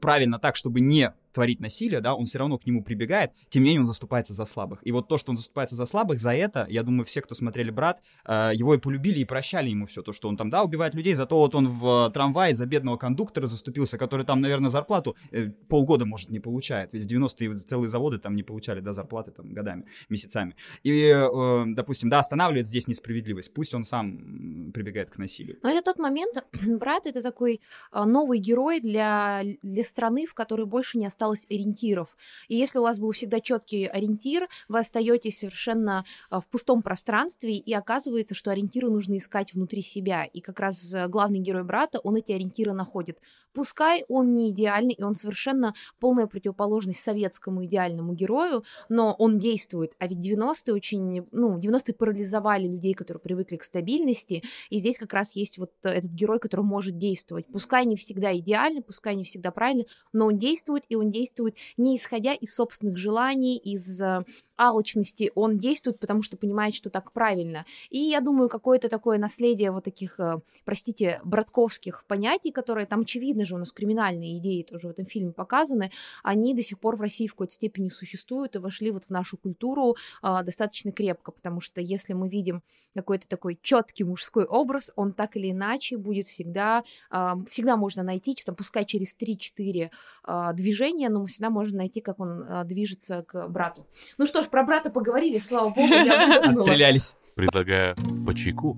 правильно так, чтобы не творить насилие, да, он все равно к нему прибегает, тем не менее он заступается за слабых. И вот то, что он заступается за слабых, за это, я думаю, все, кто смотрели «Брат», э, его и полюбили, и прощали ему все то, что он там, да, убивает людей, зато вот он в трамвае за бедного кондуктора заступился, который там, наверное, зарплату э, полгода, может, не получает. Ведь в 90-е целые заводы там не получали, да, зарплаты там годами, месяцами. И, э, допустим, да, останавливает здесь несправедливость, пусть он сам прибегает к насилию. Но это тот момент, брат, это такой а, новый герой для, для страны, в которой больше не осталось ориентиров. И если у вас был всегда четкий ориентир, вы остаетесь совершенно а, в пустом пространстве, и оказывается, что ориентиры нужно искать внутри себя. И как раз э, главный герой брата, он эти ориентиры находит. Пускай он не идеальный, и он совершенно полная противоположность советскому идеальному герою, но он действует. А ведь 90-е очень, ну, 90-е парализовали людей, которые привыкли к стабильности, и здесь как раз есть есть вот этот герой, который может действовать. Пускай не всегда идеально, пускай не всегда правильно, но он действует, и он действует не исходя из собственных желаний, из э, алчности, он действует, потому что понимает, что так правильно. И я думаю, какое-то такое наследие вот таких, э, простите, братковских понятий, которые там, очевидно же, у нас криминальные идеи тоже в этом фильме показаны, они до сих пор в России в какой-то степени существуют и вошли вот в нашу культуру э, достаточно крепко, потому что если мы видим какой-то такой четкий мужской образ, он так или иначе будет всегда, э, всегда можно найти, что там, пускай через 3-4 э, движения, но мы всегда можем найти, как он э, движется к брату. Ну что ж, про брата поговорили, слава богу, я Отстрелялись. Предлагаю по чайку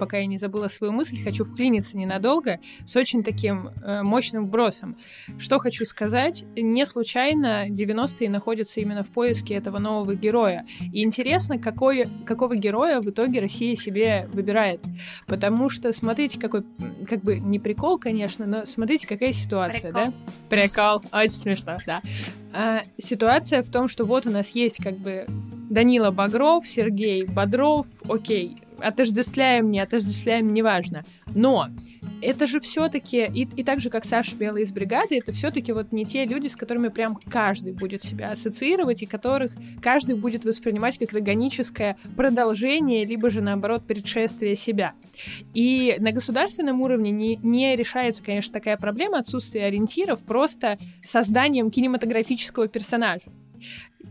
пока я не забыла свою мысль, хочу вклиниться ненадолго с очень таким э, мощным вбросом. Что хочу сказать, не случайно 90-е находятся именно в поиске этого нового героя. И интересно, какой, какого героя в итоге Россия себе выбирает. Потому что смотрите, какой, как бы не прикол, конечно, но смотрите, какая ситуация, прикол. да? Прикол. Очень смешно, да. А, ситуация в том, что вот у нас есть как бы Данила Багров, Сергей Бодров, окей, отождествляем, не отождествляем, неважно. Но это же все-таки, и, и так же, как Саша Белый из бригады, это все-таки вот не те люди, с которыми прям каждый будет себя ассоциировать, и которых каждый будет воспринимать как органическое продолжение, либо же, наоборот, предшествие себя. И на государственном уровне не, не решается, конечно, такая проблема отсутствия ориентиров просто созданием кинематографического персонажа.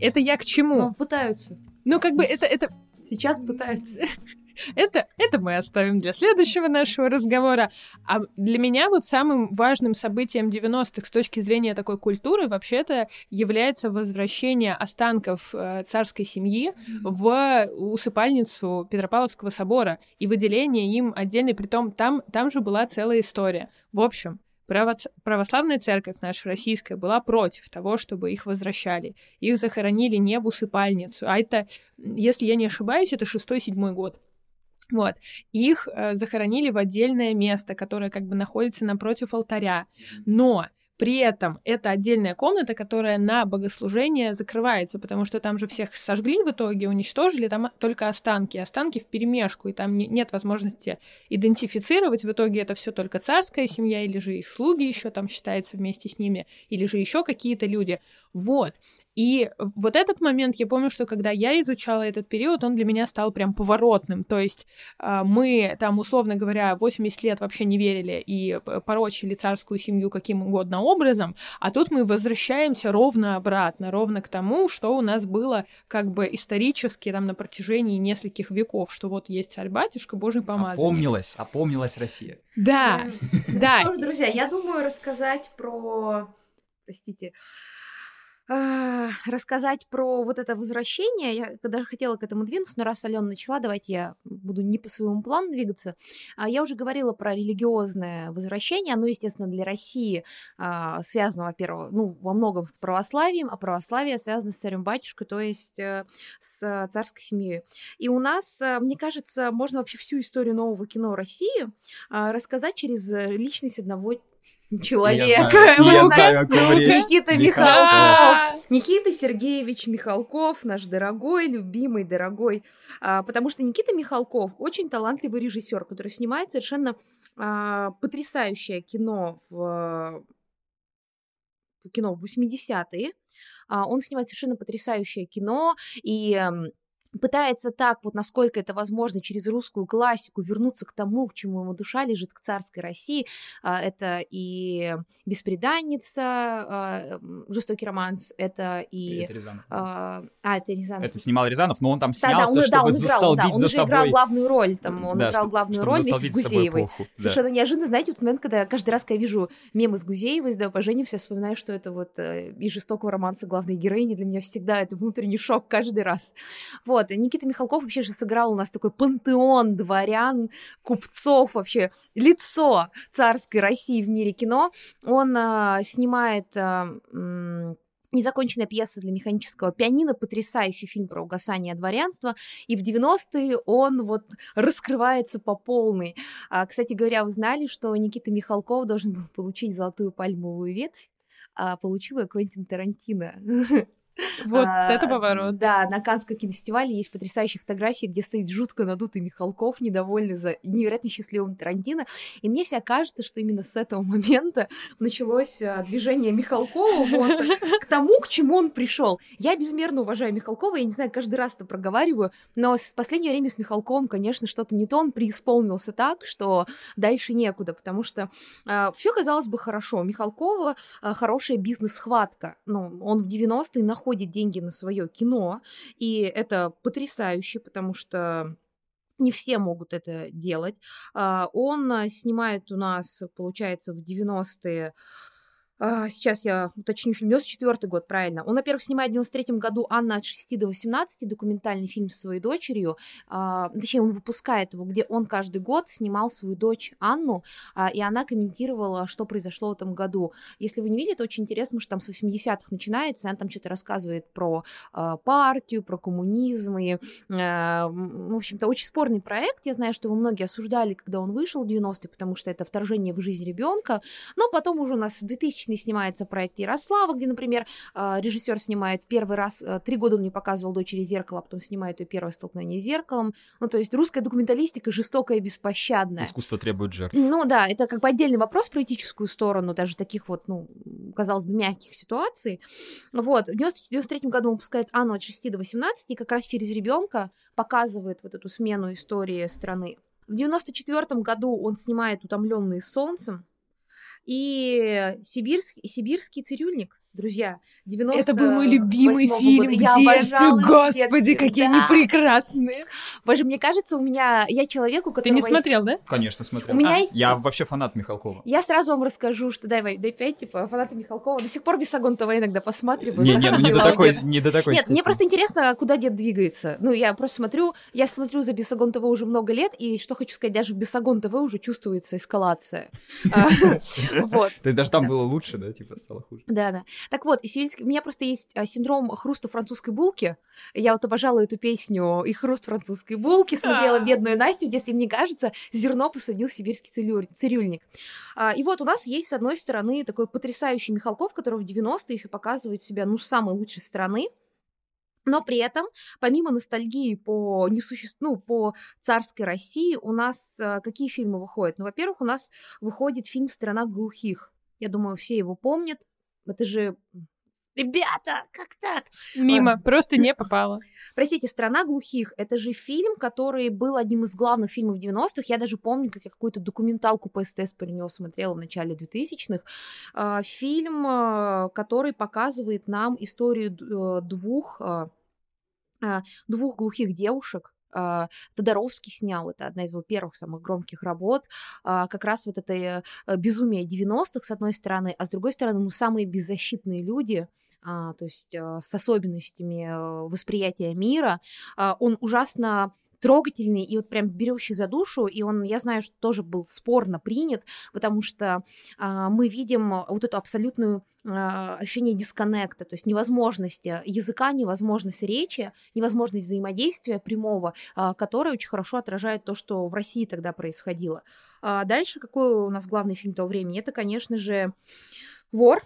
Это я к чему? Ну, пытаются. Ну, как бы это... это... Сейчас пытаются. Это, это мы оставим для следующего нашего разговора. А для меня вот самым важным событием 90-х с точки зрения такой культуры вообще-то является возвращение останков э, царской семьи в усыпальницу Петропавловского собора и выделение им отдельной, притом там, там же была целая история. В общем, Православная церковь наша российская была против того, чтобы их возвращали. Их захоронили не в усыпальницу, а это, если я не ошибаюсь, это шестой-седьмой год. Вот. Их э, захоронили в отдельное место, которое как бы находится напротив алтаря. Но при этом это отдельная комната, которая на богослужение закрывается, потому что там же всех сожгли в итоге, уничтожили, там только останки, останки в перемешку, и там не, нет возможности идентифицировать. В итоге это все только царская семья, или же их слуги еще там считается вместе с ними, или же еще какие-то люди. Вот. И вот этот момент, я помню, что когда я изучала этот период, он для меня стал прям поворотным. То есть э, мы там, условно говоря, 80 лет вообще не верили и порочили царскую семью каким угодно образом, а тут мы возвращаемся ровно обратно, ровно к тому, что у нас было как бы исторически там на протяжении нескольких веков, что вот есть царь-батюшка, божий помазанник. Опомнилась, опомнилась Россия. Да, да. Что ж, друзья, я думаю рассказать про... Простите, а, рассказать про вот это возвращение. Я когда хотела к этому двинуться, но раз Алена начала, давайте я буду не по своему плану двигаться. А, я уже говорила про религиозное возвращение. Оно, естественно, для России а, связано, во-первых, ну, во многом с православием, а православие связано с царем-батюшкой, то есть э, с царской семьей. И у нас, э, мне кажется, можно вообще всю историю нового кино России рассказать через э, личность одного человека. Я знаю, Никита Михалков. Никита Сергеевич Михалков, наш дорогой, любимый, дорогой. А, потому что Никита Михалков очень талантливый режиссер, который снимает совершенно а, потрясающее кино в кино в 80-е. А, он снимает совершенно потрясающее кино, и пытается так, вот насколько это возможно, через русскую классику вернуться к тому, к чему ему душа лежит, к царской России. А, это и «Беспреданница», а, «Жестокий романс», это и... Это Рязанов. А, а, это Рязанов. Это снимал Рязанов, но он там Да, да, снялся, он, чтобы да, он играл, да, он за уже собой... играл главную роль, там, он Да, играл главную чтобы роль вместе с Гузеевой. эпоху, да. Совершенно неожиданно, знаете, тот момент, когда каждый раз, когда я вижу мемы с Гузеевой, с «Давай поженимся», вспоминаю, что это вот э, из «Жестокого романса» главной героини, для меня всегда это внутренний шок каждый раз. Вот, и Никита Михалков вообще же сыграл у нас такой пантеон дворян, купцов, вообще лицо царской России в мире кино. Он а, снимает... а, Незаконченная пьеса для механического пианино, потрясающий фильм про угасание дворянства, и в 90-е он вот раскрывается по полной. А, кстати говоря, вы знали, что Никита Михалков должен был получить золотую пальмовую ветвь, а ее Квентин Тарантино. Вот А, это поворот. Да, на Каннском кинофестивале есть потрясающие фотографии, где стоит жутко надутый Михалков, недовольный за невероятно счастливым Тарантино. И мне всегда кажется, что именно с этого момента началось а, движение Михалкова вот, к тому, к чему он пришел. Я безмерно уважаю Михалкова, я не знаю, каждый раз это проговариваю, но в последнее время с Михалковым, конечно, что-то не то, он преисполнился так, что дальше некуда, потому что все казалось бы хорошо. У Михалкова а, хорошая бизнес-схватка. Ну, он в 90-е находит деньги на свое кино, и это потрясающе, потому что не все могут это делать. А, Он а, снимает у нас, получается, в 90-е а, Сейчас я уточню фильм. 94 год, правильно. Он, во-первых, снимает в 93 году «Анна от 6 до 18», документальный фильм со своей дочерью. А, Точнее, он выпускает его, где он каждый год снимал свою дочь Анну, а, и она комментировала, что произошло в этом году. Если вы не видели, это очень интересно, что там с 80-х начинается, она там что-то рассказывает про а, партию, про коммунизм, и, а, в общем-то, очень спорный проект. Я знаю, что его многие осуждали, когда он вышел в 90-е, потому что это вторжение в жизнь ребенка, но потом уже у нас в 2000 снимается проект Ярослава, где, например, режиссер снимает первый раз, э, три года он мне показывал «Дочери зеркала», а потом снимает ее первое столкновение с зеркалом. Ну, то есть русская документалистика жестокая и беспощадная. Искусство требует жертв. Ну да, это как бы отдельный вопрос про этическую сторону, даже таких вот, ну, казалось бы, мягких ситуаций. Вот, в 93 году он выпускает Анну от 6 до 18, и как раз через ребенка показывает вот эту смену истории страны. В 94 году он снимает «Утомленные солнцем», и сибирский, сибирский цирюльник, друзья, 90 Это был мой любимый фильм в Я детстве. Господи, детстве, какие да. они прекрасные. Боже, мне кажется, у меня... Я человек, у которого Ты не есть- смотрел, да? Конечно, смотрел. У меня А, есть- Я вообще фанат Михалкова. Я сразу вам расскажу, что дай, дай 5, типа, фанаты Михалкова. До сих пор Бесогон ТВ иногда посматриваю. Не, не, ну не до такой, не до такой Нет, мне просто интересно, куда дед двигается. Ну, я просто смотрю, я смотрю за Бесогон ТВ уже много лет, и что хочу сказать, даже в Бесогон ТВ уже чувствуется эскалация. А, Вот. То есть даже там было лучше, да, типа стало хуже. Да, да. Так вот, и сибирский... у меня просто есть а, синдром хруста французской булки. Я вот обожала эту песню и хруст французской булки, смотрела бедную Настю в детстве, мне кажется, зерно посадил сибирский цирюль- цирюльник. А, И вот у нас есть, с одной стороны, такой потрясающий Михалков, который в 90-е еще показывает себя, ну, с самой лучшей стороны, но при этом, помимо ностальгии по несуще... ну, по царской России, у нас а, какие фильмы выходят? Ну, во-первых, у нас выходит фильм «Страна глухих». Я думаю, все его помнят. Это же Ребята, как так? Мимо, просто не попала. Простите, «Страна глухих» — это же фильм, который был одним из главных фильмов 90-х. Я даже помню, как я какую-то документалку по СТС про него смотрела в начале 2000-х. А, фильм, а, который показывает нам историю э, двух, а, двух глухих девушек, Тодоровский снял, это одна из его первых самых громких работ, как раз вот это э, безумие 90-х, с одной стороны, а с другой стороны, ну, самые беззащитные люди — а, то есть а, с особенностями а, восприятия мира, а, он ужасно трогательный и вот прям берущий за душу, и он, я знаю, что тоже был спорно принят, потому что а, мы видим вот эту абсолютную а, ощущение дисконнекта, то есть невозможности языка, невозможность речи, невозможность взаимодействия прямого, а, которое очень хорошо отражает то, что в России тогда происходило. А дальше какой у нас главный фильм того времени? Это, конечно же, «Вор»,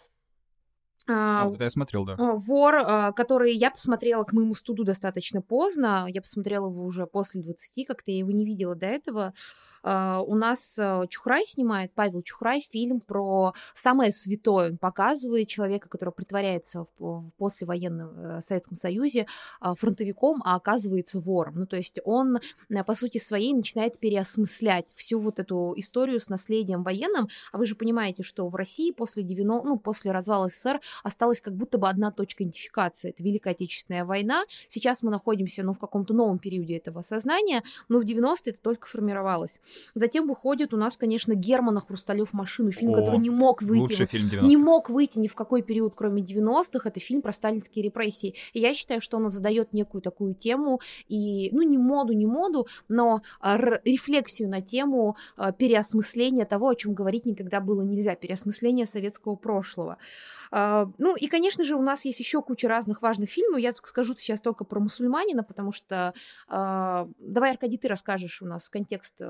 а, а, вот это я смотрел, да. А, вор, а, который я посмотрела к моему студу достаточно поздно. Я посмотрела его уже после 20, как-то я его не видела до этого. А, у нас а, Чухрай снимает, Павел Чухрай, фильм про самое святое. Он показывает человека, который притворяется в послевоенном э, Советском Союзе а, фронтовиком, а оказывается вором. Ну, то есть он, э, по сути своей, начинает переосмыслять всю вот эту историю с наследием военным. А вы же понимаете, что в России после 90, ну, после развала СССР осталась как будто бы одна точка идентификации. Это Великая Отечественная война. Сейчас мы находимся, ну, в каком-то новом периоде этого осознания, но в 90-е это только формировалось. Затем выходит у нас, конечно, Германа Хрусталев машину, фильм, О, который не мог выйти. Лучший фильм 90-х. Не мог выйти ни в какой период, кроме 90-х. Это фильм про сталинские репрессии. И я считаю, что он задает некую такую тему, и, ну, не моду, не моду, но а, рефлексию на тему а, переосмысления того, о чем говорить никогда было нельзя, переосмысления советского прошлого. А, ну, и, конечно же, у нас есть еще куча разных важных фильмов. Я скажу сейчас только про мусульманина, потому что... Давай, Аркадий, ты расскажешь у нас контекст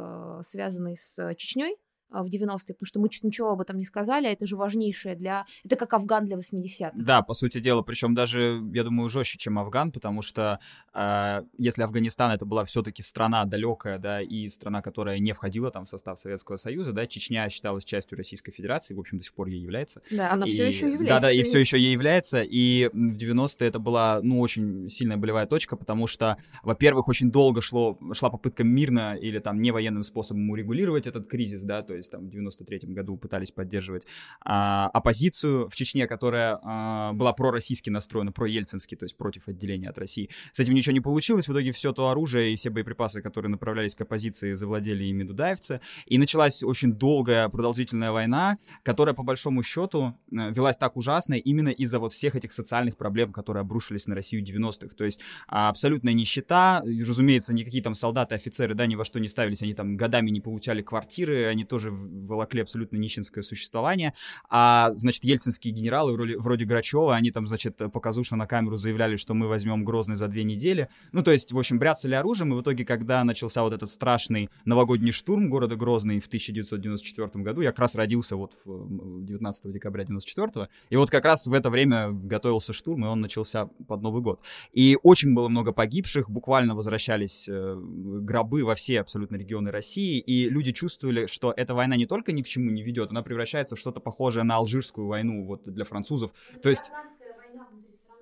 связанный с э, Чечней, в 90-е, потому что мы чуть ничего об этом не сказали, а это же важнейшее для... Это как Афган для 80-х. Да, по сути дела, причем даже, я думаю, жестче, чем Афган, потому что э, если Афганистан это была все-таки страна далекая, да, и страна, которая не входила там в состав Советского Союза, да, Чечня считалась частью Российской Федерации, в общем, до сих пор ей является. Да, она и... все еще является. Да, да, и все еще ей является, и в 90-е это была, ну, очень сильная болевая точка, потому что, во-первых, очень долго шло, шла попытка мирно или там не военным способом урегулировать этот кризис, да, то есть есть там в 93-м году пытались поддерживать а, оппозицию в Чечне, которая а, была пророссийски настроена, про-ельцински, то есть против отделения от России. С этим ничего не получилось, в итоге все то оружие и все боеприпасы, которые направлялись к оппозиции, завладели ими дудаевцы, и началась очень долгая продолжительная война, которая по большому счету э, велась так ужасно именно из-за вот всех этих социальных проблем, которые обрушились на Россию 90-х, то есть а, абсолютная нищета, разумеется, никакие там солдаты, офицеры, да, ни во что не ставились, они там годами не получали квартиры, они тоже волокли абсолютно нищенское существование, а, значит, ельцинские генералы вроде, вроде Грачева, они там, значит, показушно на камеру заявляли, что мы возьмем Грозный за две недели. Ну, то есть, в общем, бряцали оружием, и в итоге, когда начался вот этот страшный новогодний штурм города Грозный в 1994 году, я как раз родился вот в 19 декабря 94 и вот как раз в это время готовился штурм, и он начался под Новый год. И очень было много погибших, буквально возвращались э, гробы во все абсолютно регионы России, и люди чувствовали, что эта война не только ни к чему не ведет, она превращается в что-то похожее на алжирскую войну вот для французов. То есть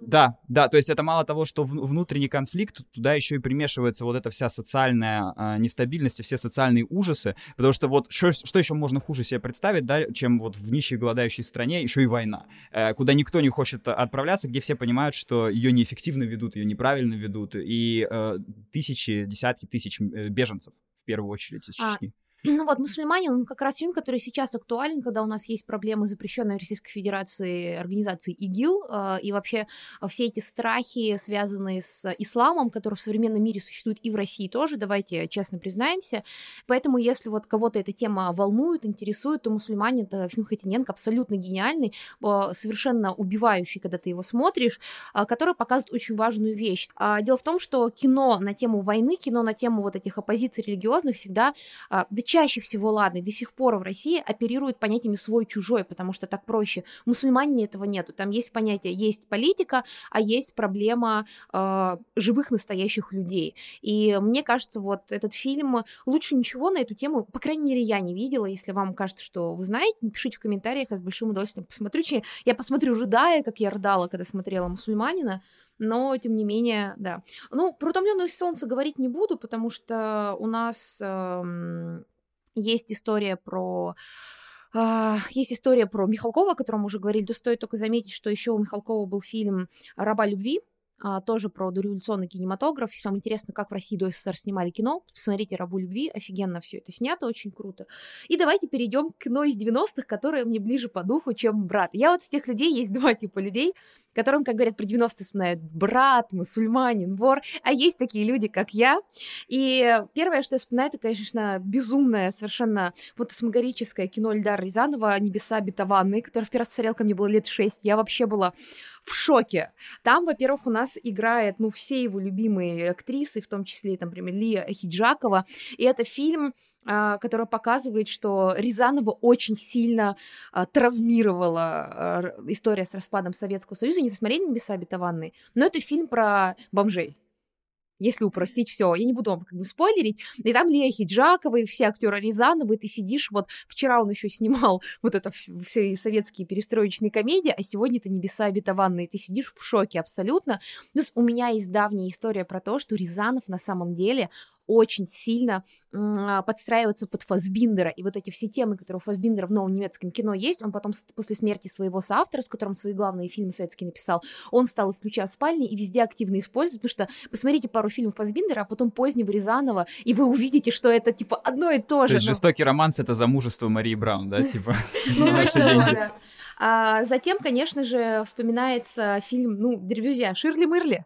да, да, то есть это мало того, что внутренний конфликт, туда еще и примешивается вот эта вся социальная э, нестабильность и все социальные ужасы, потому что вот что, что еще можно хуже себе представить, да, чем вот в нищей голодающей стране еще и война, э, куда никто не хочет отправляться, где все понимают, что ее неэффективно ведут, ее неправильно ведут, и э, тысячи, десятки тысяч э, беженцев в первую очередь из а, Чечни. Ну вот «Мусульманин» он как раз фильм, который сейчас актуален, когда у нас есть проблемы запрещенной Российской Федерации организации ИГИЛ, э, и вообще все эти страхи, связанные с исламом, который в современном мире существует и в России тоже, давайте честно признаемся. Поэтому если вот кого-то эта тема волнует, интересует, то «Мусульманин» — это фильм Хатиненко абсолютно гениальный, э, совершенно убивающий, когда ты его смотришь, который показывает очень важную вещь. А дело в том, что кино на тему войны, кино на тему вот этих оппозиций религиозных всегда, да чаще всего, ладно, до сих пор в России оперируют понятиями свой-чужой, потому что так проще. Мусульмане этого нету. Там есть понятие, есть политика, а есть проблема э, живых настоящих людей. И мне кажется, вот этот фильм лучше ничего на эту тему, по крайней мере, я не видела. Если вам кажется, что вы знаете, напишите в комментариях, я с большим удовольствием посмотрю. Я посмотрю, рыдая, как я рыдала, когда смотрела «Мусульманина», но тем не менее, да. Ну, про «Утомленное солнце» говорить не буду, потому что у нас эм, есть история про Uh, есть история про Михалкова, о котором уже говорили. То стоит только заметить, что еще у Михалкова был фильм «Раба любви», а, тоже про дореволюционный кинематограф. Если вам интересно, как в России до СССР снимали кино, посмотрите «Рабу любви», офигенно все это снято, очень круто. И давайте перейдем к кино из 90-х, которое мне ближе по духу, чем «Брат». Я вот с тех людей, есть два типа людей, которым, как говорят, про 90-е вспоминают брат, мусульманин, вор, а есть такие люди, как я. И первое, что я вспоминаю, это, конечно, безумное, совершенно фантасмагорическое кино Эльдара Рязанова «Небеса обетованные», которое в первый раз посмотрел ко мне было лет шесть. Я вообще была в шоке. Там, во-первых, у нас играет, ну, все его любимые актрисы, в том числе, там, например, Лия Хиджакова, и это фильм, а, которая показывает, что Рязанова очень сильно а, травмировала а, история с распадом Советского Союза. Не засмотрели «Небеса обетованные», но это фильм про бомжей если упростить все. Я не буду вам как бы спойлерить. И там Лея Хиджакова и все актеры Рязановы, ты сидишь, вот вчера он еще снимал вот это все советские перестроечные комедии, а сегодня это «Небеса обетованные». Ты сидишь в шоке абсолютно. Плюс у меня есть давняя история про то, что Рязанов на самом деле очень сильно а, подстраиваться под Фасбиндера. И вот эти все темы, которые у Фасбиндера в новом немецком кино есть, он потом после смерти своего соавтора, с которым свои главные фильмы советские написал, он стал их включать в спальне и везде активно использовать, потому что посмотрите пару фильмов Фасбиндера, а потом позднего Рязанова, и вы увидите, что это типа одно и то же. То есть но... жестокий романс — это замужество Марии Браун, да, типа? Ну, деньги. А затем, конечно же, вспоминается фильм, ну, друзья, Ширли-Мырли.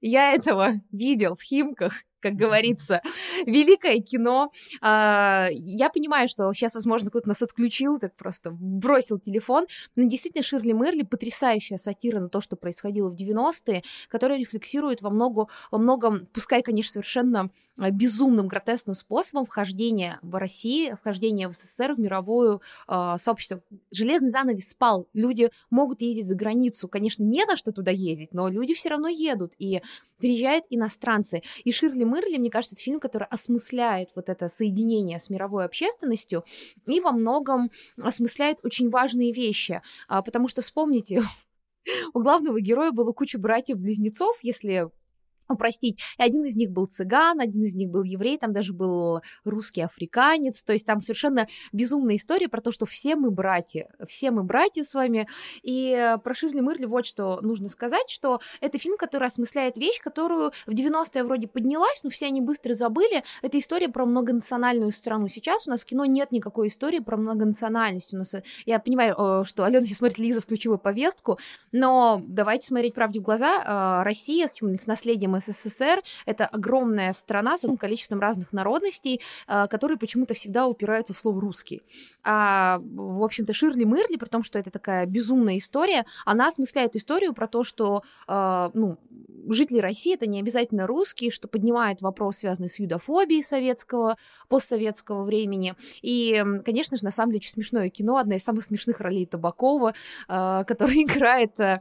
Я этого видел в Химках как говорится, великое кино. А, я понимаю, что сейчас, возможно, кто-то нас отключил, так просто бросил телефон, но действительно Ширли Мерли потрясающая сатира на то, что происходило в 90-е, которая рефлексирует во, много, во многом, пускай, конечно, совершенно а, безумным, гротескным способом вхождения в Россию, вхождения в СССР, в мировое э, сообщество. Железный занавес спал, люди могут ездить за границу, конечно, не на что туда ездить, но люди все равно едут, и приезжают иностранцы. И Ширли Мырли, мне кажется, это фильм, который осмысляет вот это соединение с мировой общественностью и во многом осмысляет очень важные вещи, а, потому что вспомните, у главного героя было куча братьев-близнецов, если упростить. И один из них был цыган, один из них был еврей, там даже был русский африканец, то есть там совершенно безумная история про то, что все мы братья, все мы братья с вами. И э, про Ширли Мырли вот что нужно сказать, что это фильм, который осмысляет вещь, которую в 90-е вроде поднялась, но все они быстро забыли. Это история про многонациональную страну. Сейчас у нас в кино нет никакой истории про многонациональность. У нас, э, я понимаю, э, что Алена сейчас смотрит, Лиза включила повестку, но давайте смотреть правде в глаза. Россия с, с наследием СССР — это огромная страна с количеством разных народностей, а, которые почему-то всегда упираются в слово «русский». А, в общем-то, Ширли Мырли, при том, что это такая безумная история, она осмысляет историю про то, что а, ну, жители России — это не обязательно русские, что поднимает вопрос, связанный с юдофобией советского, постсоветского времени. И, конечно же, на самом деле, очень смешное кино, одна из самых смешных ролей Табакова, а, который играет Э,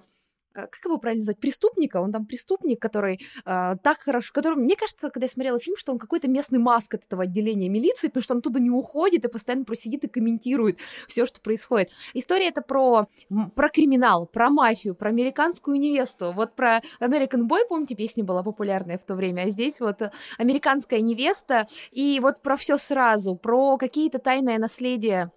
как его правильно назвать, преступника, он там преступник, который э, так хорошо, который, мне кажется, когда я смотрела фильм, что он какой-то местный маск от этого отделения милиции, потому что он туда не уходит и постоянно просидит и комментирует все, что происходит. История это про, про криминал, про мафию, про американскую невесту, вот про American Boy, помните, песня была популярная в то время, а здесь вот американская невеста, и вот про все сразу, про какие-то тайное наследие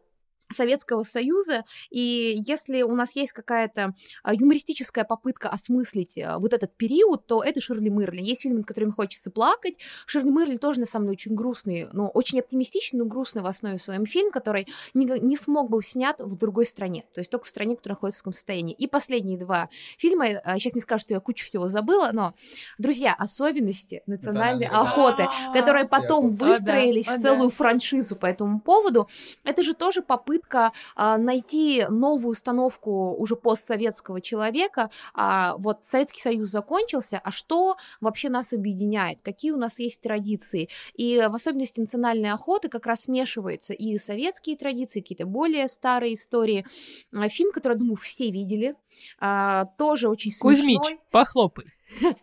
Советского Союза, и если у нас есть какая-то а, юмористическая попытка осмыслить а, вот этот период, то это Ширли Мырли. Есть фильмы, над которыми хочется плакать. Ширли Мырли тоже, на самом деле, очень грустный, но очень оптимистичный, но грустный в основе своем фильм, который не, не смог бы снят в другой стране, то есть только в стране, которая находится в таком состоянии. И последние два фильма, сейчас а, не скажу, что я кучу всего забыла, но, друзья, особенности национальной охоты, которые потом выстроились в целую франшизу по этому поводу, это же тоже попытка попытка а, найти новую установку уже постсоветского человека. А, вот Советский Союз закончился, а что вообще нас объединяет? Какие у нас есть традиции? И в особенности национальной охоты как раз смешивается и советские традиции, какие-то более старые истории. А, фильм, который, думаю, все видели, а, тоже очень смешной. Кузьмич, похлопай.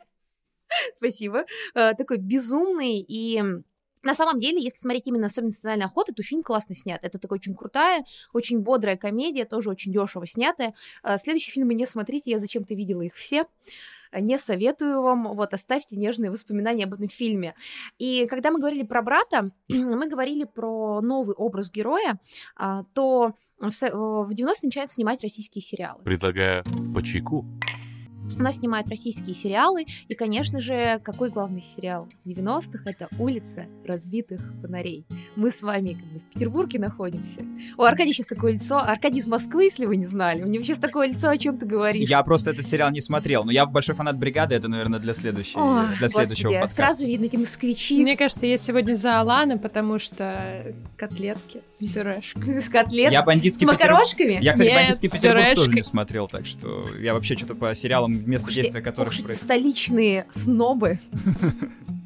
Спасибо. А, такой безумный и на самом деле, если смотреть именно особенно национальной охоты, то фильм классно снят. Это такая очень крутая, очень бодрая комедия, тоже очень дешево снятая. А, следующие фильмы не смотрите, я зачем-то видела их все не советую вам, вот, оставьте нежные воспоминания об этом фильме. И когда мы говорили про брата, мы говорили про новый образ героя, а, то в 90-е начинают снимать российские сериалы. Предлагаю по чайку. У нас снимают российские сериалы, и, конечно же, какой главный сериал 90-х? Это «Улица разбитых фонарей». Мы с вами как бы в Петербурге находимся. У Аркадия сейчас такое лицо. Аркадий из Москвы, если вы не знали. У него сейчас такое лицо, о чем ты говоришь. Я просто этот сериал не смотрел, но я большой фанат «Бригады», это, наверное, для, следующей, О, для следующего господи, подкаста. Сразу видно эти москвичи Мне кажется, я сегодня за Алана, потому что котлетки с пюрешкой. с котлет, Я с бандитский Петербург... макарошками. Я, кстати, Нет, бандитский с Петербург тоже не смотрел, так что я вообще что-то по сериалам место действия которых столичные снобы.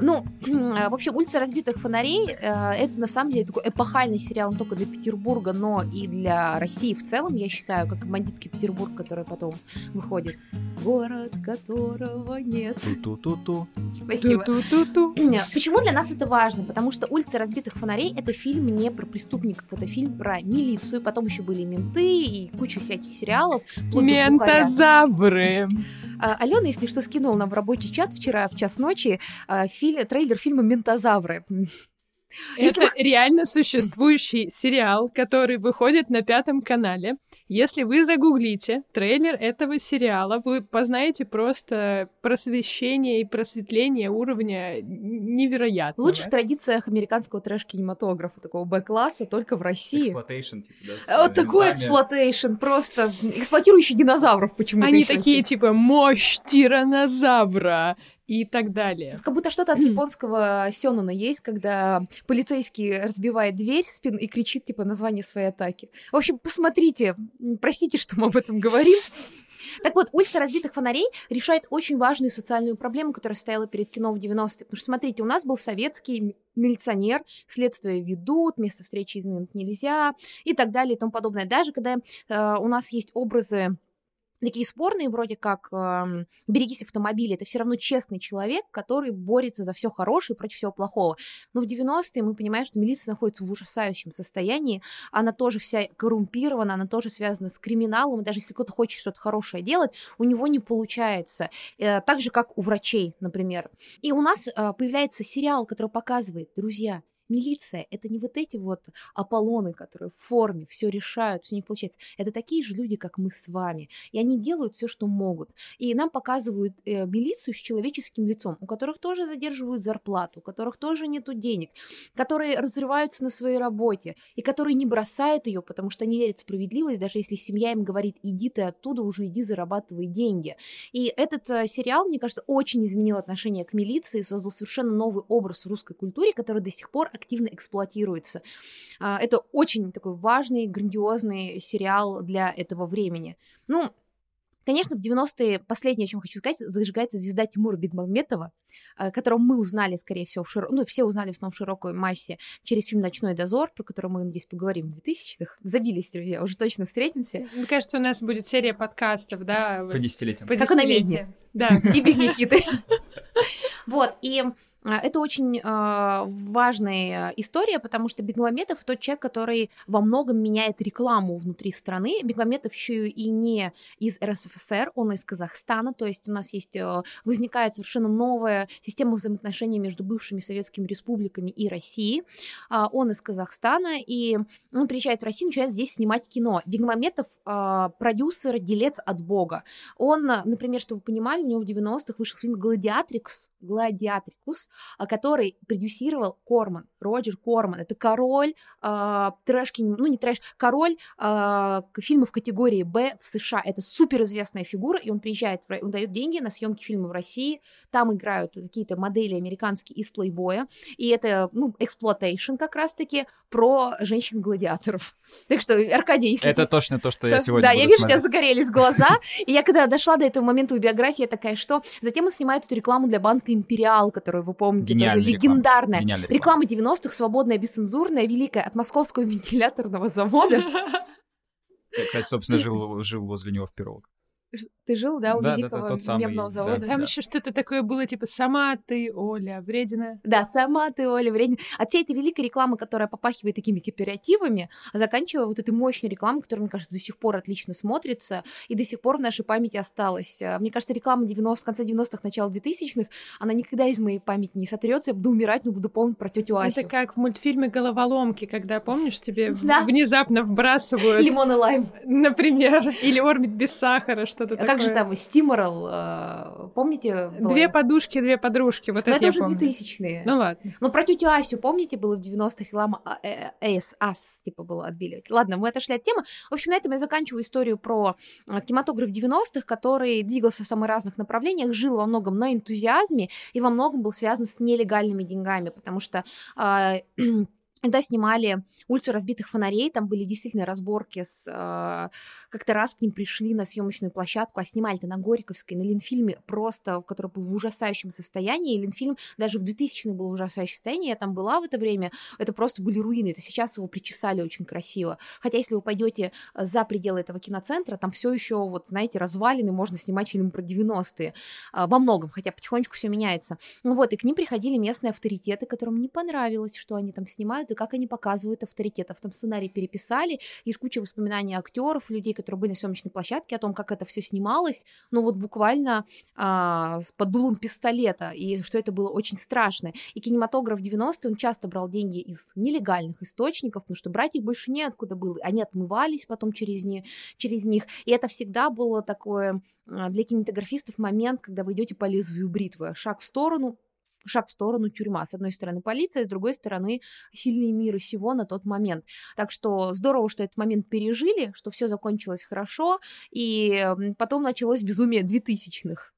Ну, в общем, «Улица разбитых фонарей» э, это на самом деле такой эпохальный сериал не только для Петербурга, но и для России в целом, я считаю, как и «Бандитский Петербург», который потом выходит. Город, которого нет. Ту-ту-ту-ту. Спасибо. Ту-ту-ту-ту. Почему для нас это важно? Потому что «Улица разбитых фонарей» — это фильм не про преступников, это фильм про милицию, потом еще были менты и куча всяких сериалов. Ментозавры. А, Алена, если что, скинул нам в рабочий чат вчера в час ночи а, фили- трейлер фильма «Ментозавры». Если Это реально существующий сериал, который выходит на пятом канале. Если вы загуглите трейлер этого сериала, вы познаете просто просвещение и просветление уровня невероятного. В лучших традициях американского трэш-кинематографа, такого Б-класса, только в России. Exploitation, типа, да, А Вот э, такой exploitation, просто эксплуатирующий динозавров почему-то. Они такие есть. типа мощь тиранозавра и так далее. Тут как будто что-то от японского Сёнона есть, когда полицейский разбивает дверь спин и кричит, типа, название своей атаки. В общем, посмотрите. Простите, что мы об этом говорим. Так вот, улица разбитых фонарей решает очень важную социальную проблему, которая стояла перед кино в 90-е. Потому что, смотрите, у нас был советский милиционер, следствие ведут, место встречи изменить нельзя и так далее и тому подобное. Даже когда э, у нас есть образы такие спорные, вроде как эм, «берегись автомобиля», это все равно честный человек, который борется за все хорошее против всего плохого. Но в 90-е мы понимаем, что милиция находится в ужасающем состоянии, она тоже вся коррумпирована, она тоже связана с криминалом, и даже если кто-то хочет что-то хорошее делать, у него не получается. Э, Так же, как у врачей, например. И у нас э, появляется сериал, который показывает, друзья, Милиция — это не вот эти вот Аполлоны, которые в форме все решают, все не получается. Это такие же люди, как мы с вами. И они делают все, что могут. И нам показывают э, милицию с человеческим лицом, у которых тоже задерживают зарплату, у которых тоже нету денег, которые разрываются на своей работе, и которые не бросают ее, потому что они верят в справедливость, даже если семья им говорит, иди ты оттуда, уже иди зарабатывай деньги. И этот э, сериал, мне кажется, очень изменил отношение к милиции, создал совершенно новый образ в русской культуре, который до сих пор активно эксплуатируется. А, Это очень такой важный, грандиозный сериал для этого времени. Ну, Конечно, в 90-е, последнее, о чем хочу сказать, зажигается звезда Тимура Бекмамбетова, э, которого мы узнали, скорее всего, в широ... ну, все узнали в основном в широкой массе через фильм «Ночной дозор», про который мы, надеюсь, поговорим в 2000-х. Забились, друзья, уже точно встретимся. Мне кажется, у нас будет серия подкастов, да, По десятилетиям. по Как и на десятилетиям. Да. И без Никиты. Вот, и а, это очень а, важная история, потому что Бекмамбетов тот человек, который во многом меняет рекламу внутри страны. Бекмамбетов еще и не из РСФСР, он из Казахстана, то есть у нас есть, э, возникает совершенно новая система взаимоотношений между бывшими советскими республиками и Россией. А, Он из Казахстана, и он приезжает в Россию, начинает здесь снимать кино. Бекмамбетов а, продюсер, делец от бога. Он, например, чтобы вы понимали, у него в 90-х вышел фильм «Гладиатрикс», «Гладиатрикус», а, который продюсировал Корман, Роджер Корман. Это король э, трэш, ну не трэш, король э, фильмов категории Б в США. Это суперизвестная фигура, и он приезжает, он дает деньги на съемки фильма в России. Там играют какие-то модели американские из плейбоя. И это, ну, exploitation как раз-таки про женщин-гладиаторов. Так что, Аркадий, если Это ты... точно то, что я сегодня Да, я вижу, у смотреть. тебя загорелись глаза. И я когда дошла до этого момента в биографии, я такая, что... Затем он снимает эту рекламу для банка Империал, которую вы помните, тоже легендарная. Реклама. Реклама 90-х, свободная, бесцензурная, великая, от московского вентиляторного завода. Я, кстати, собственно, жил, жил возле него в Перово. Ты жил, да, у Да, да, да, великого тот самый, мемного да. завода? Там Да. еще что-то такое было, типа «Сама ты, Оля, вредина». Да, сама ты, Оля, вреден. От всей этой великой рекламы, которая попахивает такими кооперативами, заканчивая вот этой мощной рекламой, которая, мне кажется, до сих пор отлично смотрится и до сих пор в нашей памяти осталась. А, Мне кажется, реклама 90 конца 90-х, начала 2000-х, она никогда из моей памяти не сотрется. Я буду умирать, но буду помнить про тетю Асю. Это как в мультфильме «Головоломки», когда, помнишь, тебе Да. внезапно вбрасывают, Лимон и лайм. например, или «Орбит без сахара», что-то А такое. как же там Стиморал, э, помните? было? Две подушки, две подружки, вот Но это, это уже помню. 2000-е. Ну ладно. Ну, про тетю Асю, помните, было в 90-х реклама а, э, Эс, Ас, типа, было отбеливать. Ладно, мы отошли от темы. В общем, на этом я заканчиваю историю про э, кинематограф 90-х, который двигался в самых разных направлениях, жил во многом на энтузиазме и во многом был связан с нелегальными деньгами, потому что а, когда снимали улицу разбитых фонарей, там были действительно разборки с... э, Как-то раз к ним пришли на съемочную площадку, а снимали-то на Горьковской, на Ленфильме, просто, который был в ужасающем состоянии. И Ленфильм даже в 2000-х был в ужасающем состоянии. Я там была в это время. Это просто были руины. Это сейчас его причесали очень красиво. Хотя если вы пойдете за пределы этого киноцентра, там все еще, вот, знаете, развалины, можно снимать фильм про 90-е. а, Во многом, хотя потихонечку все меняется. Ну вот, и к ним приходили местные авторитеты, которым не понравилось, что они там снимают и как они показывают авторитетов. Там сценарий переписали, есть куча воспоминаний актеров, людей, которые были на съемочной площадке, о том, как это все снималось, ну вот буквально а, под дулом пистолета, и что это было очень страшно. И кинематограф 90-е, он часто брал деньги из нелегальных источников, потому что брать их больше неоткуда было. Они отмывались потом через, не, через них. И это всегда было такое а, для кинематографистов момент, когда вы идете по лезвию бритвы. Шаг в сторону, шаг в сторону тюрьма. С одной стороны полиция, с другой стороны сильные мира сего на тот момент. Так что здорово, что этот момент пережили, что все закончилось хорошо, и потом началось безумие 2000-х.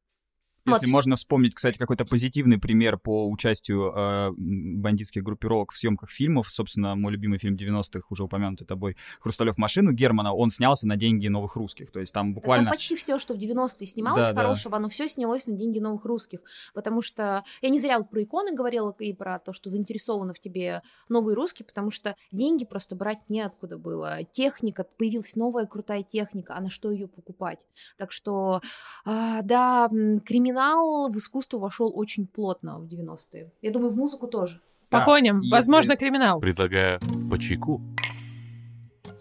Если Вот. можно вспомнить, кстати, какой-то позитивный пример по участию э, бандитских группировок в съемках фильмов, собственно, мой любимый фильм 90-х, уже упомянутый тобой, «Хрусталев машину» Германа, он снялся на деньги новых русских, то есть там Там буквально... почти все, что в 90-е снималось Да, да. хорошего, оно все снялось на деньги новых русских. Потому что я не зря вот про иконы говорила и про то, что заинтересованы в тебе новые русские, потому что деньги просто брать неоткуда было. Техника, появилась новая крутая техника, а на что ее покупать? Так что, а, да, м, криминал в искусство вошел очень плотно в 90-е. Я думаю, в музыку тоже. По Да, коням. Возможно, криминал. Предлагаю по чайку.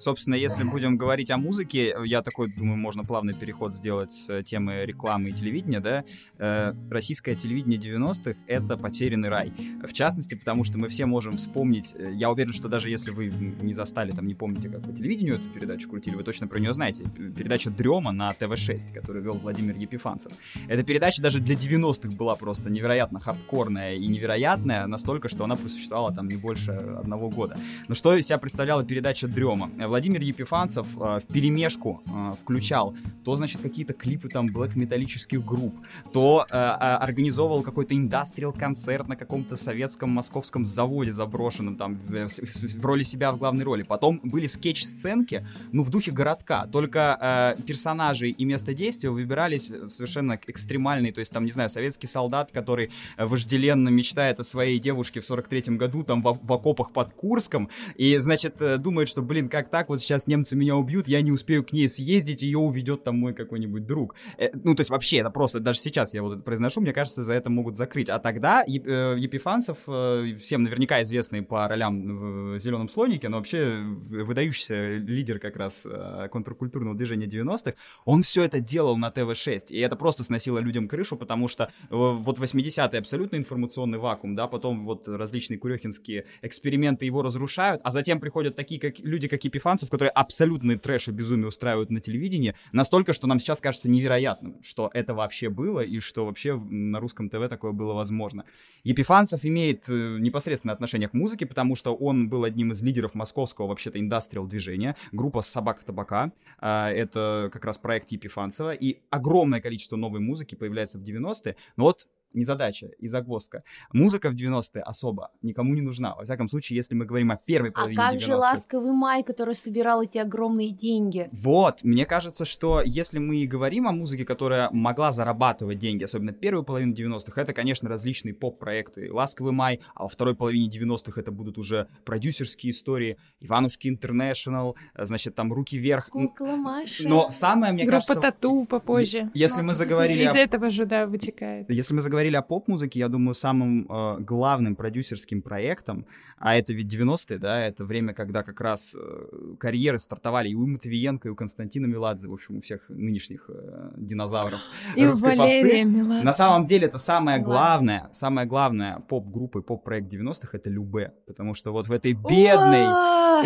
Собственно, если будем говорить о музыке, я такой, думаю, можно плавный переход сделать с э, темы рекламы и телевидения, да. Э, российское телевидение 90-х — это потерянный рай. В частности, потому что мы все можем вспомнить, э, я уверен, что даже если вы не застали, там, не помните, как по телевидению эту передачу крутили, вы точно про нее знаете. Передача «Дрема» на ТВ-6, которую вел Владимир Епифанцев. Эта передача даже для 90-х была просто невероятно хардкорная и невероятная, настолько, что она просуществовала там не больше одного года. Но что из себя представляла передача «Дрема»? Владимир Епифанцев э, в перемешку э, включал. То, значит, какие-то клипы там блэк-металлических групп, то э, а, организовывал какой-то индастриал-концерт на каком-то советском московском заводе заброшенном, там, в, в- роли себя в главной роли. Потом были скетч-сценки, ну, в духе городка, только э, персонажи и место действия выбирались совершенно экстремальные, то есть там, не знаю, советский солдат, который э, вожделенно мечтает о своей девушке в 43-м году, там, в, в окопах под Курском, и, значит, э, думает, что, блин, как так, вот сейчас немцы меня убьют, я не успею к ней съездить, ее уведет там мой какой-нибудь друг. Э, ну, то есть вообще, это просто, даже сейчас я вот это произношу, мне кажется, за это могут закрыть. А тогда Еп- э, Епифанцев, э, всем наверняка известный по ролям в «Зеленом слонике», но вообще выдающийся лидер как раз э, контркультурного движения 90-х, он все это делал на ТВ-6, и это просто сносило людям крышу, потому что э, вот 80-е абсолютно информационный вакуум, да, потом вот различные курехинские эксперименты его разрушают, а затем приходят такие как, люди, как Епифанцев, епифанцев, которые абсолютный трэш и безумие устраивают на телевидении, настолько, что нам сейчас кажется невероятным, что это вообще было и что вообще на русском ТВ такое было возможно. Епифанцев имеет э, непосредственное отношение к музыке, потому что он был одним из лидеров московского вообще-то индастриал движения, группа «Собака табака», а, это как раз проект Епифанцева, и огромное количество новой музыки появляется в 90-е, но вот незадача и загвоздка. Музыка в 90-е особо никому не нужна. Во всяком случае, если мы говорим о первой А половине как 90-х. же «Ласковый май», который собирал эти огромные деньги? Вот, мне кажется, что если мы и говорим о музыке, которая могла зарабатывать деньги, особенно первую половину 90-х, это, конечно, различные поп-проекты. «Ласковый май», а во второй половине 90-х это будут уже продюсерские истории, «Иванушки Интернешнл», значит, там «Руки вверх». Кукла Маша. Но самое, мне Группа кажется... Тату попозже. Если мы заговорили Из этого же, да, вытекает. Если мы заговорили о поп-музыке, я думаю, самым э, главным продюсерским проектом, а это ведь 90-е, да, это время, когда как раз э, карьеры стартовали и у Матвиенко, и у Константина Меладзе, в общем, у всех нынешних э, динозавров И русской Валерия попсы. Меладзе. На самом деле это самое Меладзе. главное, самое главное поп-группа и поп-проект 90-х это Любе, потому что вот в этой бедной,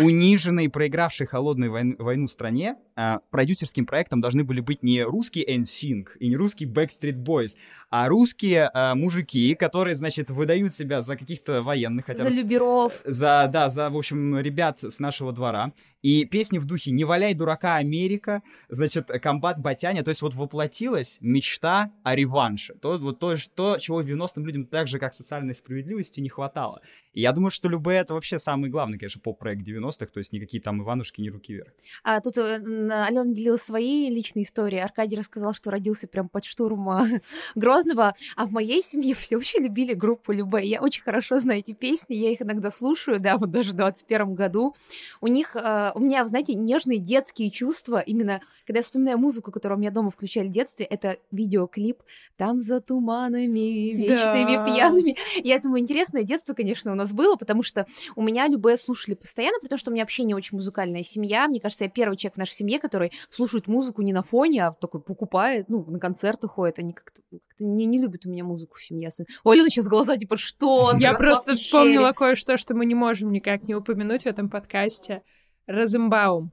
униженной, проигравшей холодную войн- войну стране, а, продюсерским проектом должны были быть не русский NSYNC и не русский Backstreet Boys, а русские а, мужики, которые, значит, выдают себя за каких-то военных, хотя За Люберов. за, да, за, в общем, ребят с нашего двора. И песни в духе «Не валяй дурака, Америка», значит, «Комбат Батяня». То есть вот воплотилась мечта о реванше. То, вот то, что, чего 90-м людям так же, как социальной справедливости, не хватало. И я думаю, что Любе — это вообще самый главный, конечно, поп-проект 90-х, то есть никакие там Иванушки, ни руки вверх. А тут э, Алена делилась своей личной историей. Аркадий рассказал, что родился прям под штурм э, Грозного. А в моей семье все очень любили группу Любе. Я очень хорошо знаю эти песни, я их иногда слушаю, да, вот даже в 21 году. У них, э, у меня, знаете, нежные детские чувства. Именно, когда я вспоминаю музыку, которую у меня дома включали в детстве, это видеоклип «Там за туманами, вечными Да. пьяными». Я думаю, интересное детство, конечно, у нас было, потому что у меня Любе слушали постоянно, потому что у меня вообще не очень музыкальная семья. Мне кажется, я первый человек в нашей семье, который слушает музыку не на фоне, а такой покупает, ну, на концерты ходит. Они как-то, как-то не, не любят у меня музыку в семье. Ой, сейчас глаза, типа, что? Я просто вспомнила кое-что, что мы не можем никак не упомянуть в этом подкасте. Розенбаум.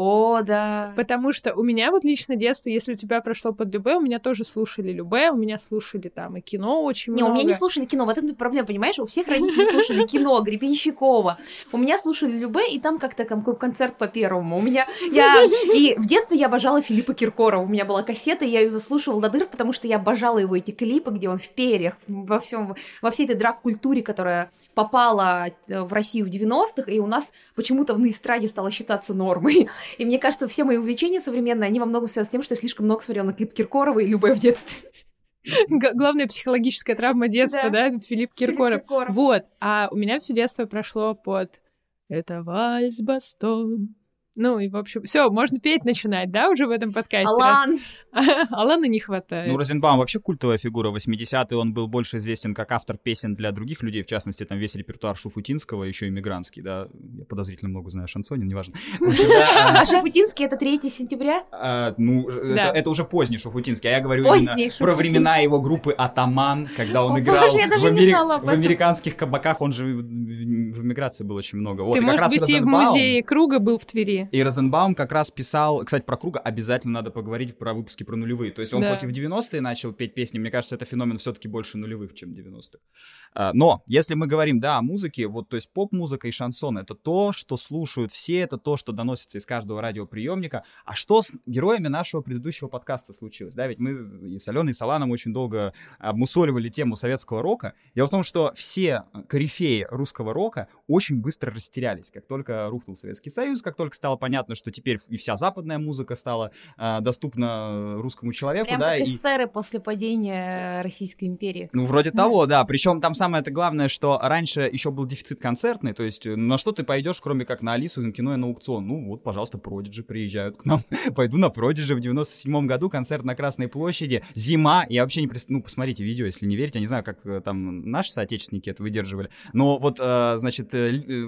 О, да. Потому что у меня вот лично детство, если у тебя прошло под Любе, у меня тоже слушали Любе, у меня слушали там и кино очень Не, у много. меня не слушали кино, вот это проблема, понимаешь? У всех родителей слушали кино, Гребенщикова. У меня слушали Любе, и там как-то какой концерт по первому. У меня, я, и в детстве я обожала Филиппа Киркорова. У меня была кассета, и я ее заслушивала до дыр, потому что я обожала его эти клипы, где он в перьях, во всем, во всей этой драг-культуре, которая попала э, в Россию в 90-х, и у нас почему-то на эстраде стало считаться нормой. И мне кажется, все мои увлечения современные, они во многом связаны с тем, что я слишком много смотрела на клип Киркорова и Любе в детстве. Главная психологическая травма детства, да, Филипп Киркоров. Киркоров. Вот, а у меня все детство прошло под «Это вальс Бастон». Ну и, в общем, все, можно петь начинать, да, уже в этом подкасте? Алан, раз- Алана не хватает. Ну, Розенбаум вообще культовая фигура 80-е, он был больше известен как автор песен для других людей, в частности, там весь репертуар Шуфутинского, еще иммигрантский, да, я подозрительно много знаю о шансоне, неважно. а Шафутинский это 3 сентября? А, Ну, это- Да. это уже поздний Шуфутинский, а я говорю про Шуфутинский. времена его группы «Атаман», когда он играл в, американских кабаках, он же в, эмиграции был очень много. Вот, Ты, может быть, и в музее Круга был в Твери. И Розенбаум как раз писал, кстати, про Круга обязательно надо поговорить про выпуски про нулевые. То есть он Да. хоть и в 90-е начал петь песни, мне кажется, это феномен все-таки больше нулевых, чем 90-х. А, Но, если мы говорим, да, о музыке, вот, то есть поп-музыка и шансон — это то, что слушают все, это то, что доносится из каждого радиоприемника. А что с героями нашего предыдущего подкаста случилось? Да, ведь мы и с Аленой, и с Аланом очень долго обмусоливали тему советского рока. Дело в том, что все корифеи русского рока очень быстро растерялись, как только рухнул Советский Союз, как только стало понятно, что теперь и вся западная музыка стала а, доступна русскому человеку, Прям да, как и эсеры после падения Российской империи. ну, вроде того, да. Причем там самое это главное, что раньше еще был дефицит концертный, то есть э, на что ты пойдешь, кроме как на Алису, на кино и на аукцион? Ну, вот, пожалуйста, Продиджи приезжают к нам. Пойду на Продиджи в 97 году, концерт на Красной площади, зима. Я вообще не представляю, ну, посмотрите видео, если не верите. Я не знаю, как э, там наши соотечественники это выдерживали. Но вот, э, значит, э, э,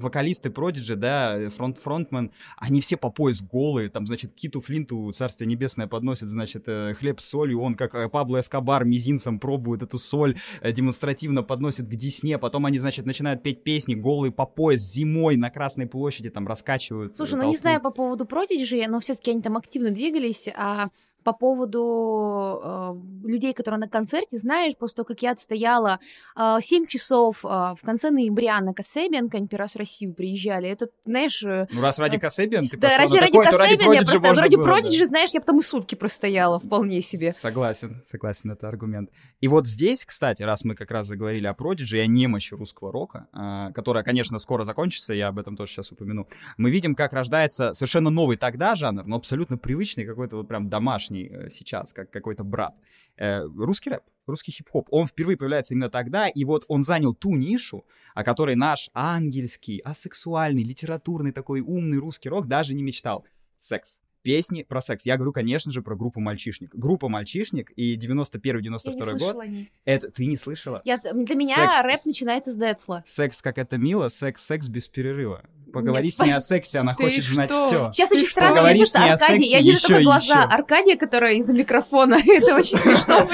вокалисты Продиджи, да, фронт бизнесмен, они все по пояс голые, там, значит, Киту Флинту, Царствие Небесное, подносит, значит, э, хлеб с солью, он, как э, Пабло Эскобар, мизинцем пробует эту соль, э, демонстративно подносит к десне, потом они, значит, начинают петь песни, голые по пояс, зимой на Красной площади, там, раскачивают. Слушай, ну не знаю по поводу Продиджи, но все таки они там активно двигались, а по поводу э, людей, которые на концерте, знаешь, после того, как я отстояла э, 7 часов э, в конце ноября на Касебианка, они раз в Россию приезжали, это, знаешь... Э, ну, раз ради Касебиан, ты Да, ради, ради Касебиан, я просто, ради Продиджи, знаешь, я потом и сутки простояла вполне себе. Согласен, согласен, это аргумент. И вот здесь, кстати, раз мы как раз заговорили о Продиджи и о немощи русского рока, э, которая, конечно, скоро закончится, я об этом тоже сейчас упомяну, мы видим, как рождается совершенно новый тогда жанр, но абсолютно привычный, какой-то вот прям домашний домашний э, сейчас, как какой-то брат. Э, русский рэп, русский хип-хоп, он впервые появляется именно тогда, и вот он занял ту нишу, о которой наш ангельский, асексуальный, литературный такой умный русский рок даже не мечтал. Секс песни про секс. Я говорю, конечно же, про группу «Мальчишник». Группа «Мальчишник» и 91-92 год. Это ты не слышала? Я, для меня секс, рэп начинается с Децла. Секс, как это мило, секс, секс без перерыва. Поговори Нет, с ней о сексе, она хочет что? знать все. Сейчас очень странно видно, что Аркадий, я вижу только глаза Аркадия, которая из-за микрофона. Это очень смешно.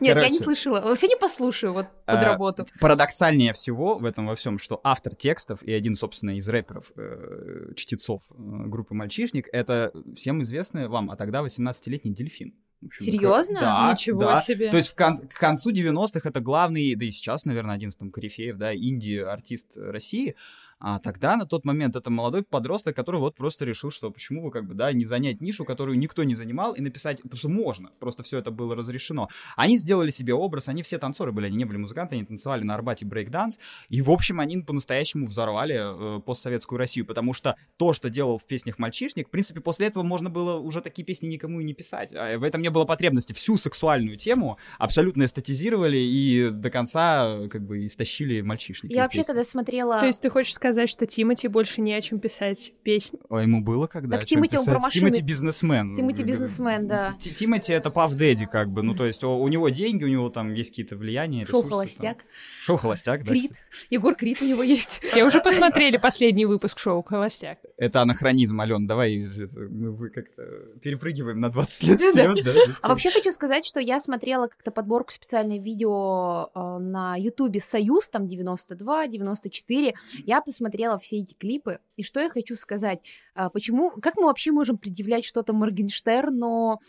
Нет, я не слышала. Сегодня послушаю вот под а, работу. Парадоксальнее всего в этом во всем, что автор текстов и один, собственно, из рэперов, э, чтецов э, группы «Мальчишник», это всем известный вам, а тогда 18-летний дельфин. Общем, Серьезно? Да, Ничего да. себе. То есть в кон- к концу 90-х это главный, да и сейчас, наверное, один из там корифеев, да, инди-артист России. А тогда, на тот момент, это молодой подросток, который вот просто решил, что почему бы, как бы, да, не занять нишу, которую никто не занимал, и написать, потому что можно, просто все это было разрешено. Они сделали себе образ, они все танцоры были, они не были музыканты, они танцевали на Арбате брейк-данс, и, в общем, они по-настоящему взорвали э, постсоветскую Россию, потому что то, что делал в песнях «Мальчишник», в принципе, после этого можно было уже такие песни никому и не писать. А в этом не было потребности. Всю сексуальную тему абсолютно эстетизировали и до конца, как бы, истощили мальчишники. Я вообще, когда смотрела... То есть ты хочешь сказать, что Тимати больше не о чем писать песни. Ой, ему было когда? Так Тимати он про машины. Тимати бизнесмен. Тимати бизнесмен, да. Тимати это Puff Daddy, как бы. Ну, то есть у него деньги, у него там есть какие-то влияния, Шоу «Холостяк». Шоу «Холостяк», да. Крит. Егор Крит у него есть. Все уже посмотрели последний выпуск шоу «Холостяк». Это анахронизм, Ален, давай мы как-то перепрыгиваем на 20 лет вперед, да? А вообще хочу сказать, что я смотрела как-то подборку специальное видео э, на Ютубе «Союз», там 92, 94. Я посмотрела все эти клипы, и что я хочу сказать, а, почему, как мы вообще можем предъявлять что-то Моргенштерну,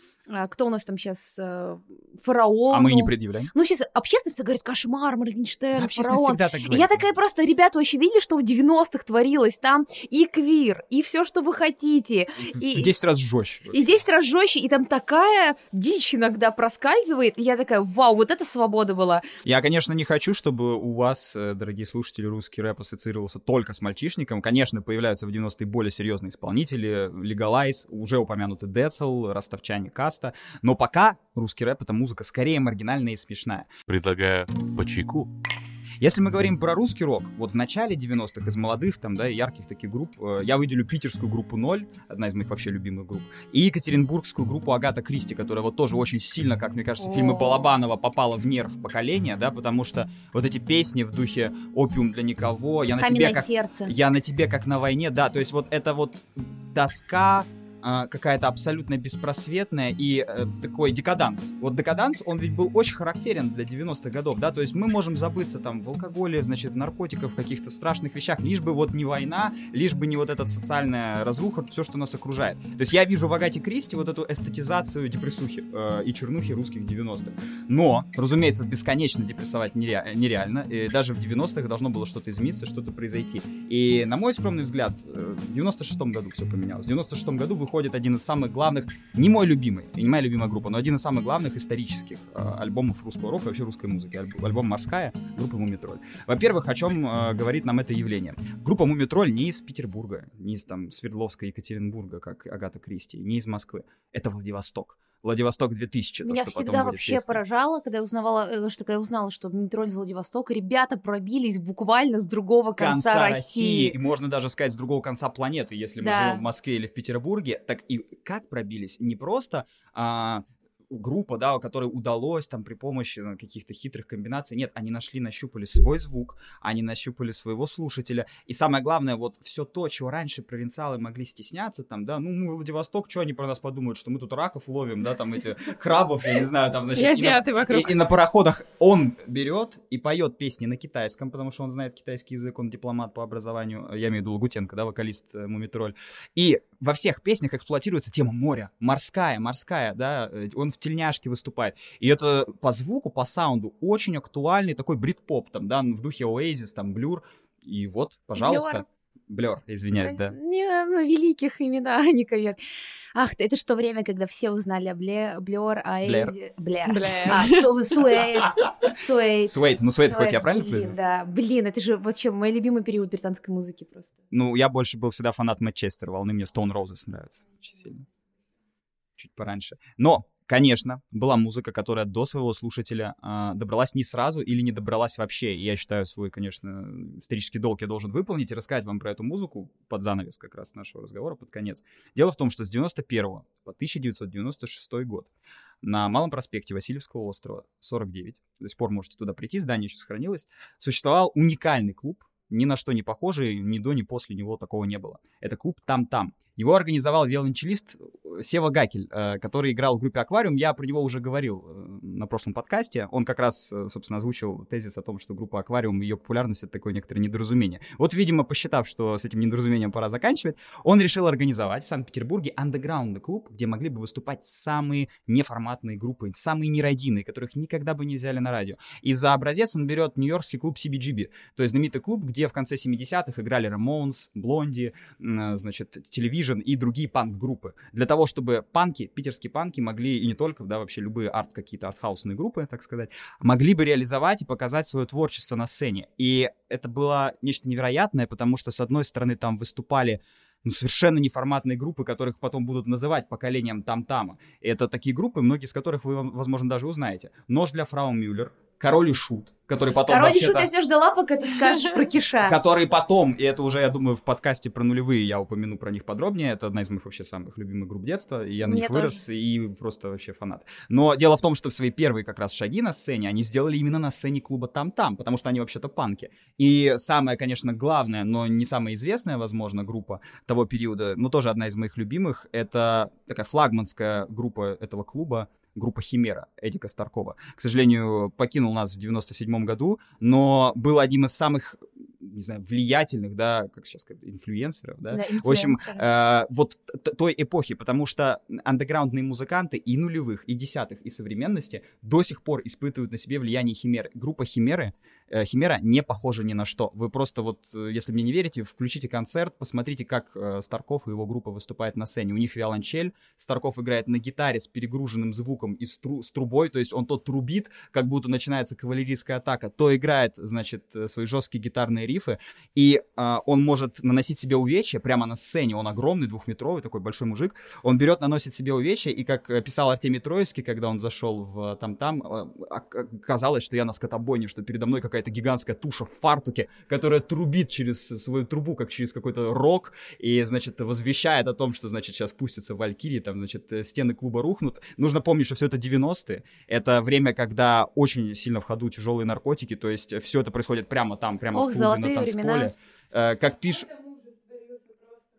кто у нас там сейчас, э, фараон. А мы не предъявляем. Ну, сейчас общественность говорит, кошмар, Моргенштерн, да, фараон. Так и я такая просто, ребята, вообще видели, что в 90-х творилось? Там и квир, и все, что вы хотите. И, в 10 раз жестче. И 10 раз жестче, и там такая дичь иногда проскальзывает, и я такая, вау, вот это свобода была. Я, конечно, не хочу, чтобы у вас, э, дорогие слушатели, русский рэп ассоциировался только с мальчишником. Конечно, появляются в 90-е более серьезные исполнители, Legalize, уже упомянутый Децл, Ростовчане Кас, подкаста. Но пока русский рэп — это музыка скорее маргинальная и смешная. Предлагаю по чайку. Если мы говорим про русский рок, вот в начале 90-х из молодых, там, да, ярких таких групп, э, я выделю питерскую группу «Ноль», одна из моих вообще любимых групп, и екатеринбургскую группу Агата Кристи, которая вот тоже очень сильно, как мне кажется, фильмы Балабанова попала в нерв поколения, да, потому что вот эти песни в духе «Опиум для никого», «Я на Каменное тебе как...» сердце. «Я на тебе как на войне», да, то есть вот это вот тоска, а, какая-то абсолютно беспросветная и э, такой декаданс. Вот декаданс, он ведь был очень характерен для 90-х годов, да, то есть мы можем забыться там в алкоголе, значит, в наркотиках, в каких-то страшных вещах, лишь бы вот не война, лишь бы не вот эта социальная разруха, все, что нас окружает. То есть я вижу в Агате Кристи вот эту эстетизацию депрессухи э, и чернухи русских 90-х. Но, разумеется, бесконечно депрессовать нере- нереально, и даже в 90-х должно было что-то измениться, что-то произойти. И, на мой скромный взгляд, э, в 96-м году все поменялось. В 96-м году вы выходит один из самых главных, не мой любимый, не моя любимая группа, но один из самых главных исторических э, альбомов русского рока, вообще русской музыки. Альбом, альбом «Морская» группы «Мумитроль». Во-первых, о чем э, говорит нам это явление? Группа «Мумитроль» не из Петербурга, не из там Свердловска, Екатеринбурга, как Агата Кристи, не из Москвы. Это Владивосток. Владивосток 2000. Меня то, всегда вообще песня. поражало, когда я узнавала, э, что когда я узнала, что метро из Владивостока, ребята пробились буквально с другого конца, конца России. России. И можно даже сказать, с другого конца планеты, если да. мы живем в Москве или в Петербурге. Так и как пробились? Не просто а, группа, да, которой удалось там при помощи ну, каких-то хитрых комбинаций. Нет, они нашли, нащупали свой звук, они нащупали своего слушателя. И самое главное, вот все то, чего раньше провинциалы могли стесняться, там, да, ну, мы Владивосток, что они про нас подумают, что мы тут раков ловим, да, там эти крабов, я не знаю, там, значит... И на- вокруг. и, и на пароходах он берет и поет песни на китайском, потому что он знает китайский язык, он дипломат по образованию, я имею в виду Лагутенко, да, вокалист э, Мумитроль. И во всех песнях эксплуатируется тема моря, морская, морская, да, э, он в тельняшке выступает. И это по звуку, по саунду очень актуальный такой брит-поп, там, да, в духе Oasis, там, Блюр. И вот, пожалуйста. Блер, извиняюсь, да. Не, ну, великих имена, не ковер. Ах, это ж то время, когда все узнали о Бле, Блер, Блэр. Эйзе. Блер. Блэр. А, Су- Суэйт. Суэйт. Суэйт, ну Суэйт, хоть я правильно блин, произнес? Да, блин, это же вообще мой любимый период британской музыки просто. Ну, я больше был всегда фанат Манчестер волны, мне Stone Roses нравится очень сильно. Чуть пораньше. Но, конечно, была музыка, которая до своего слушателя а, добралась не сразу или не добралась вообще. Я считаю свой, конечно, исторический долг я должен выполнить и рассказать вам про эту музыку под занавес как раз нашего разговора, под конец. Дело в том, что с 91 по 1996 год на Малом проспекте Васильевского острова, 49, до сих пор можете туда прийти, здание еще сохранилось, существовал уникальный клуб, ни на что не похожий, ни до, ни после него такого не было. Это клуб «Там-там». Его организовал виолончелист э, Сева Гакель, э, который играл в группе «Аквариум». Я про него уже говорил э, на прошлом подкасте. Он как раз, собственно, озвучил тезис о том, что группа «Аквариум» и ее популярность — это такое некоторое недоразумение. Вот, видимо, посчитав, что с этим недоразумением пора заканчивать, он решил организовать в Санкт-Петербурге андеграундный клуб, где могли бы выступать самые неформатные группы, самые нерадийные, которых никогда бы не взяли на радио. И за образец он берет нью-йоркский клуб CBGB, то есть знаменитый клуб, где в конце 70-х играли Рамоунс, Блонди, значит, Television и другие панк-группы. Для того, чтобы панки, питерские панки могли, и не только, да, вообще любые арт, какие-то артхаусные группы, так сказать, могли бы реализовать и показать свое творчество на сцене. И это было нечто невероятное, потому что, с одной стороны, там выступали ну, совершенно неформатные группы, которых потом будут называть поколением Там-Тама. Это такие группы, многие из которых вы, возможно, даже узнаете. Нож для фрау Мюллер, Король и Шут, который потом Короче, вообще-то- что я все ждала, пока ты скажешь про Киша. Которые потом, и это уже, я думаю, в подкасте про нулевые я упомяну про них подробнее. Это одна из моих вообще самых любимых групп детства. И я на них вырос, и просто вообще фанат. Но дело в том, что свои первые как раз шаги на сцене они сделали именно на сцене клуба Там-Там, потому что они вообще-то панки. И самая, конечно, главная, но не самая известная, возможно, группа того периода, но тоже одна из моих любимых, это такая флагманская группа этого клуба, группа Химера Эдика Старкова. К сожалению, покинул нас в 97 году, но был одним из самых, не знаю, влиятельных, да, как сейчас сказать, инфлюенсеров, да, Да, в общем, инфлюенсеры. э, вот той эпохи, потому что андеграундные музыканты и нулевых, и десятых, и современности до сих пор испытывают на себе влияние Химеры. Группа Химеры, Химера не похожа ни на что. Вы просто вот, э, если мне не верите, включите концерт, посмотрите, как э, Старков и его группа выступает на сцене. У них виолончель, Старков играет на гитаре с перегруженным звуком и с, тру- с трубой, то есть он то трубит, как будто начинается кавалерийская атака, то играет, значит, э, свои жесткие гитарные рифы, и а, он может наносить себе увечья прямо на сцене. Он огромный, двухметровый, такой большой мужик. Он берет, наносит себе увечья, и как э, писал Артемий Троицкий, когда он зашел в э, там-там, э, казалось, что я на скотобойне, что передо мной какая-то гигантская туша в фартуке, которая трубит через свою трубу, как через какой-то рок, и, значит, возвещает о том, что, значит, сейчас пустятся валькирии, там, значит, э, стены клуба рухнут. Нужно помнить, что все это 90-е. Это время, когда очень сильно в ходу тяжелые наркотики, то есть все это происходит прямо там, прямо Ох, в клубе, на танцполе. времена. Э, Как пишет...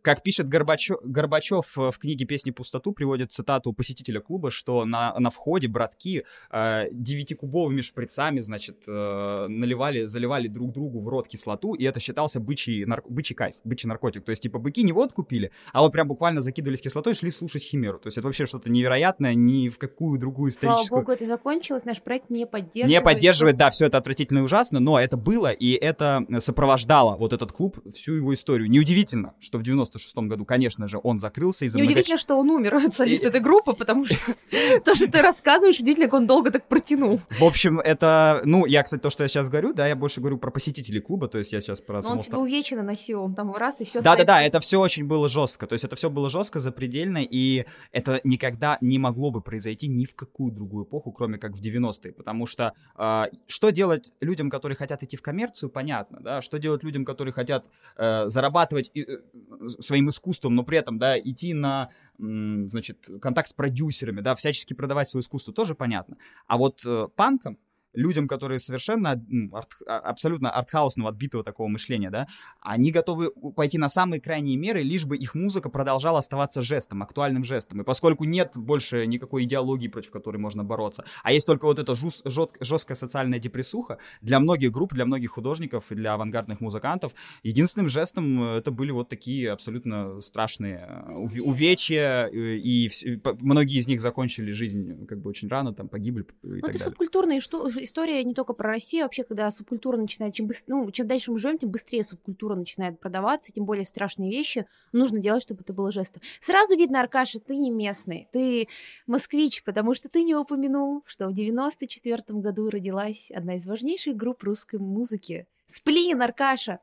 Как пишет Горбачев, Горбачев э, в книге «Песни пустоту», приводит цитату посетителя клуба, что на, на входе братки э, девятикубовыми шприцами, значит, э, наливали, заливали друг другу в рот кислоту, и это считался бычий, нар- бычий кайф, бычий наркотик. То есть, типа, быки не водку пили, а вот прям буквально закидывались кислотой и шли слушать химеру. То есть, это вообще что-то невероятное, ни в какую другую Слава историческую... богу, это закончилось, наш проект не поддерживает. Не поддерживает, да, все это отвратительно и ужасно, но это было, и это сопровождало вот этот клуб всю его историю. Неудивительно, что в 96 году, конечно же, он закрылся из-за Неудивительно, что он умер, солист этой группы, потому что то, что ты рассказываешь, удивительно, как он долго так протянул. В общем, это, ну, я, кстати, то, что я сейчас говорю, да, я больше говорю про посетителей клуба, то есть я сейчас про он самого себе увечья наносил, он там раз и все. Да-да-да, это все очень было жестко. То есть это все было жестко, запредельно, и это никогда не могло бы произойти ни в какую другую эпоху, кроме как в 90-е. Потому что а, что делать людям, которые хотят идти в коммерцию, понятно, да, что делать людям, которые хотят э, зарабатывать и, э, своим искусством, но при этом, да, идти на значит, контакт с продюсерами, да, всячески продавать свое искусство, тоже понятно. А вот э, панкам, людям, которые совершенно арт- а- абсолютно артхаусного, отбитого такого мышления, да, они готовы пойти на самые крайние меры, лишь бы их музыка продолжала оставаться жестом, актуальным жестом. И поскольку нет больше никакой идеологии, против которой можно бороться, а есть только вот эта жус- жёт- жесткая социальная депрессуха, для многих групп, для многих художников и для авангардных музыкантов единственным жестом э, это были вот такие абсолютно страшные э, ув- увечья, э, и по- многие из них закончили жизнь как бы очень рано, там погибли и Ну, так это далее. субкультурная шту- история не только про Россию, а вообще, когда субкультура начинает, чем, быс- ну, чем дальше мы живем, тем быстрее субкультура начинает продаваться, тем более страшные вещи нужно делать, чтобы это было жестом. Сразу видно, Аркаша, ты не местный, ты москвич, потому что ты не упомянул, что в 94 году родилась одна из важнейших групп русской музыки. Сплин, Аркаша.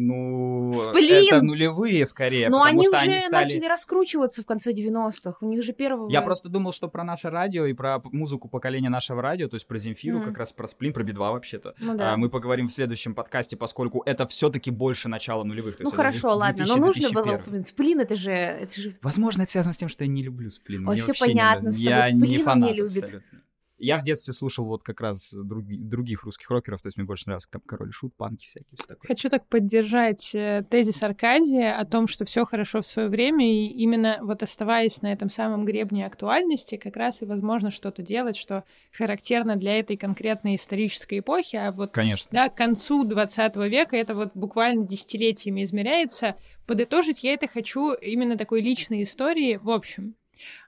Ну, Сплин! это нулевые скорее, Но они что уже они стали... начали раскручиваться в конце 90-х. У них же первого... Я просто думал, что про наше радио и про музыку поколения нашего радио, то есть про Земфиру, Мгм. как раз про Сплин, про Би-2 вообще-то. Ну да. А, Мы поговорим в следующем подкасте, поскольку это все-таки больше начала нулевых. Ну хорошо, две- ладно, 2000, но нужно было 2001. упомянуть. Сплин, это же... Это же... Возможно, это связано с тем, что я не люблю Сплин. Ой, Мне не понятно, нравится. с тобой Я не Сплин не фанат любит. абсолютно. Я в детстве слушал вот как раз други- других русских рокеров, то есть мне больше нравился там Король Шут, панки всякие, все такое. Хочу так поддержать э, тезис Аркадия о том, что все хорошо в свое время, и именно вот оставаясь на этом самом гребне актуальности, как раз и возможно что-то делать, что характерно для этой конкретной исторической эпохи, а вот Конечно. да, к концу 20 века, это вот буквально десятилетиями измеряется. Подытожить я это хочу именно такой личной истории. В общем,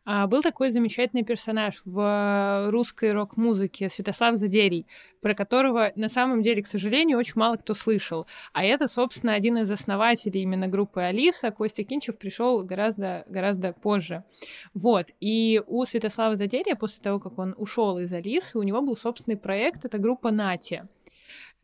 был такой замечательный персонаж в русской рок-музыке Святослав Задерий, про которого на самом деле, к сожалению, очень мало кто слышал. А это, собственно, один из основателей именно группы Алиса. Костя Кинчев пришел гораздо, гораздо позже. Вот. И у Святослава Задерия, после того, как он ушел из Алисы, у него был собственный проект, это группа Нати.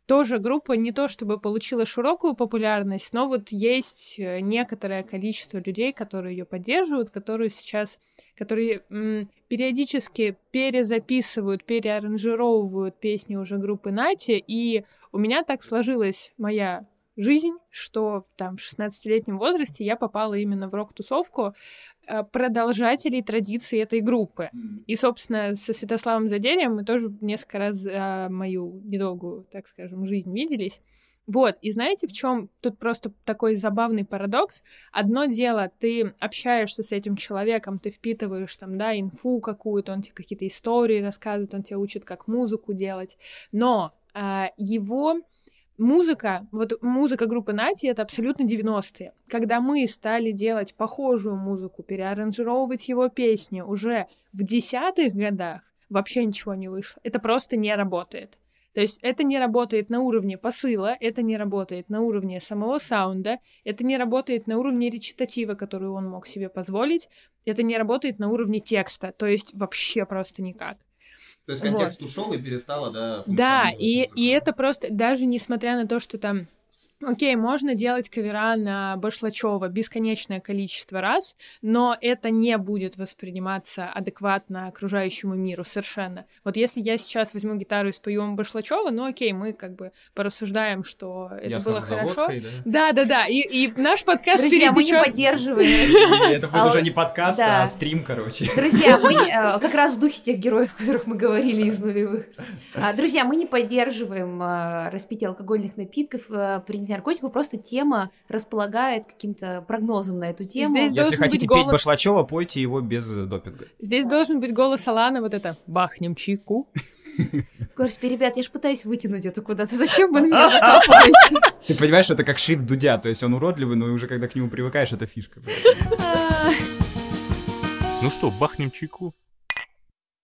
Тоже группа не то чтобы получила широкую популярность, но вот есть э, некоторое количество людей, которые ее поддерживают, которые сейчас, которые м, периодически перезаписывают, переаранжировывают песни уже группы Нати, и у меня так сложилась моя жизнь, что там в 16-летнем возрасте я попала именно в рок-тусовку продолжателей традиций этой группы. И, собственно, со Святославом Заделием мы тоже несколько раз за мою недолгую, так скажем, жизнь виделись. Вот, и знаете, в чем тут просто такой забавный парадокс? Одно дело, ты общаешься с этим человеком, ты впитываешь там, да, инфу какую-то, он тебе какие-то истории рассказывает, он тебя учит, как музыку делать, но а, его музыка, вот музыка группы Нати, это абсолютно 90-е. Когда мы стали делать похожую музыку, переаранжировывать его песни уже в десятых годах, вообще ничего не вышло. Это просто не работает. То есть это не работает на уровне посыла, это не работает на уровне самого саунда, это не работает на уровне речитатива, который он мог себе позволить, это не работает на уровне текста, то есть вообще просто никак. То есть контекст ушел и перестало, да, Да, и, и это просто, даже несмотря на то, что там Окей, можно делать кавера на Башлачева бесконечное количество раз, но это не будет восприниматься адекватно окружающему миру совершенно. Вот если я сейчас возьму гитару и спою Башлачева, ну окей, мы как бы порассуждаем, что это было хорошо. Да, да, да. И, и наш подкаст Друзья, мы не поддерживаем. Это будет уже не подкаст, а стрим, короче. Друзья, мы э, как раз в духе тех героев, о которых мы говорили из нулевых. А, Друзья, мы не поддерживаем э, распитие алкогольных напитков, э, принятие наркотиков, просто тема располагает каким-то прогнозом на эту тему. Здесь Если должен хотите быть петь голос- Башлачева, пойте его без э, допинга. Здесь должен быть голос Алана, вот это «бахнем чайку». Господи, ребят, я же пытаюсь вытянуть это куда-то. Зачем вы на меня закапываете? Ты понимаешь, это как шрифт Дудя, то есть он уродливый, но уже когда к нему привыкаешь, это фишка. Ну что, бахнем чайку?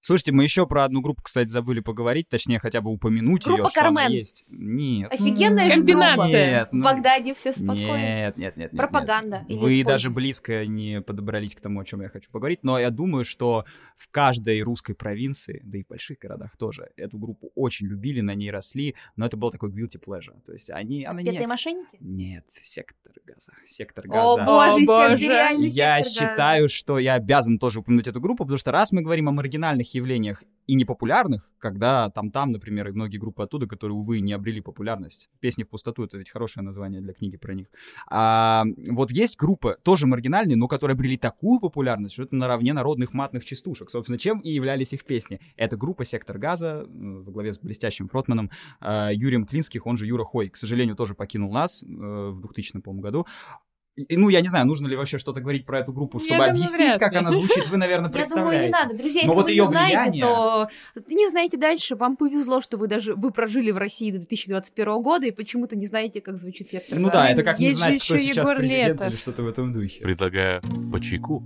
Слушайте, мы еще про одну группу, кстати, забыли поговорить, точнее, хотя бы упомянуть ее, Группа что она «Кармен». есть. Нет. Офигенная же Комбинация. Нет, В ну, Багдаде все спокойно. Нет, нет, нет, нет. Пропаганда. нет. Вы даже позже? близко не подобрались к тому, о чем я хочу поговорить, но я думаю, что в каждой русской провинции, да и в больших городах тоже, эту группу очень любили, на ней росли, но это был такой guilty pleasure. То есть они... Она Отпетые не... мошенники? Нет, сектор газа. Сектор О газа. боже, О, сектор, боже. реальный Я сектор газа. считаю, что я обязан тоже упомянуть эту группу, потому что раз мы говорим о маргинальных явлениях и непопулярных, когда там-там, например, и многие группы оттуда, которые, увы, не обрели популярность. «Песни в пустоту» — это ведь хорошее название для книги про них. А, вот есть группы, тоже маргинальные, но которые обрели такую популярность, что это наравне народных матных частушек. Собственно, чем и являлись их песни. Это группа «Сектор газа» во главе с блестящим фронтманом э, Юрием Клинских, он же Юра Хой. К сожалению, тоже покинул нас э, в 2000, по-моему, году. И, ну, я не знаю, нужно ли вообще что-то говорить про эту группу, чтобы думаю, объяснить, как ли. она звучит, вы, наверное, Я думаю, представляете. не надо. Друзья, Но если вот вы не её знаете, влияние- то не знаете дальше. Вам повезло, что вы даже вы прожили в России до 2021 года и почему-то не знаете, как звучит сектор. Ну да, это как не Есть же знать, кто сейчас Егор президент Летов. или что-то в этом духе. Предлагаю по чайку.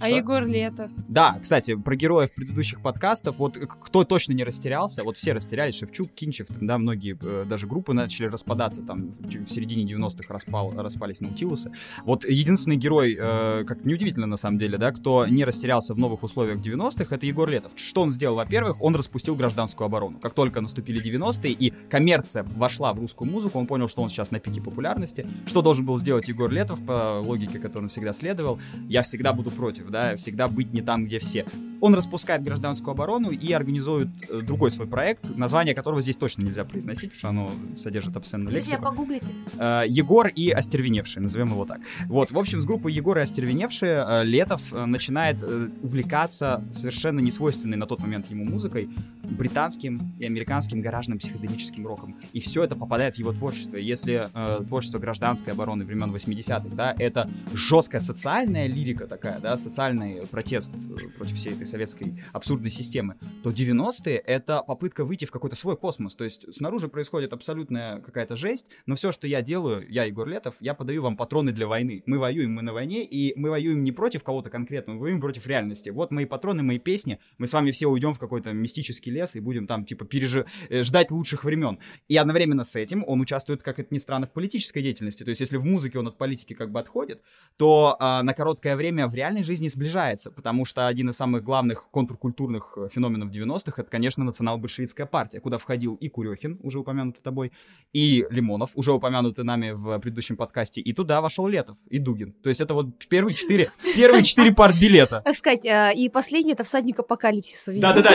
А Егор Летов. Да, кстати, про героев предыдущих подкастов, вот кто точно не растерялся, вот все растерялись, Шевчук, Кинчев, там, да, многие э, даже группы начали распадаться, там в в середине 90-х распал, распались Наутилусы. Вот единственный герой, э, как неудивительно на самом деле, да, кто не растерялся в новых условиях 90-х, это Егор Летов. Что он сделал? Во-первых, он распустил гражданскую оборону. Как только наступили 90-е и коммерция вошла в русскую музыку, он понял, что он сейчас на пике популярности. Что должен был сделать Егор Летов по логике, которой он всегда следовал? Я всегда буду против, да, всегда быть не там, где все. Он распускает гражданскую оборону и организует э, другой свой проект, название которого здесь точно нельзя произносить, потому что оно содержит обсценную Друзья, лексику. погуглите. Э, Егор и Остервеневшие, назовем его так. Вот, в общем, с группой Егор и Остервеневшие э, Летов э, начинает э, увлекаться совершенно несвойственной на тот момент ему музыкой, британским и американским гаражным психоделическим роком. И все это попадает в его творчество. Если э, творчество гражданской обороны времен 80-х, да, это жесткая социальная лирика такая, да, социальный протест э, против всей этой советской абсурдной системы, то 90-е — это попытка выйти в какой-то свой космос. То есть снаружи происходит абсолютная какая-то жесть, но все, что я делаю, я, Егор Летов, я подаю вам патроны для войны. Мы воюем, мы на войне, и мы воюем не против кого-то конкретно, мы воюем против реальности. Вот мои патроны, мои песни, мы с вами все уйдем в какой-то мистический лес и будем там, типа, пережи... э, ждать лучших времен. И одновременно с этим он участвует, как это ни странно, в политической деятельности. То есть, если в музыке он от политики как бы отходит, то а, на короткое время в реальной жизни сближается, потому что один из самых главных контркультурных э, феноменов 90-х это, конечно, национал-большевистская партия, куда входил и Курехин, уже упомянутый тобой, и Лимонов, уже упомянутый нами в предыдущем подкасте, и туда вошел Летов, и Дугин. То есть это вот первые четыре, первые четыре партбилета. Так сказать, э, и последний это всадник апокалипсиса. Да-да-да,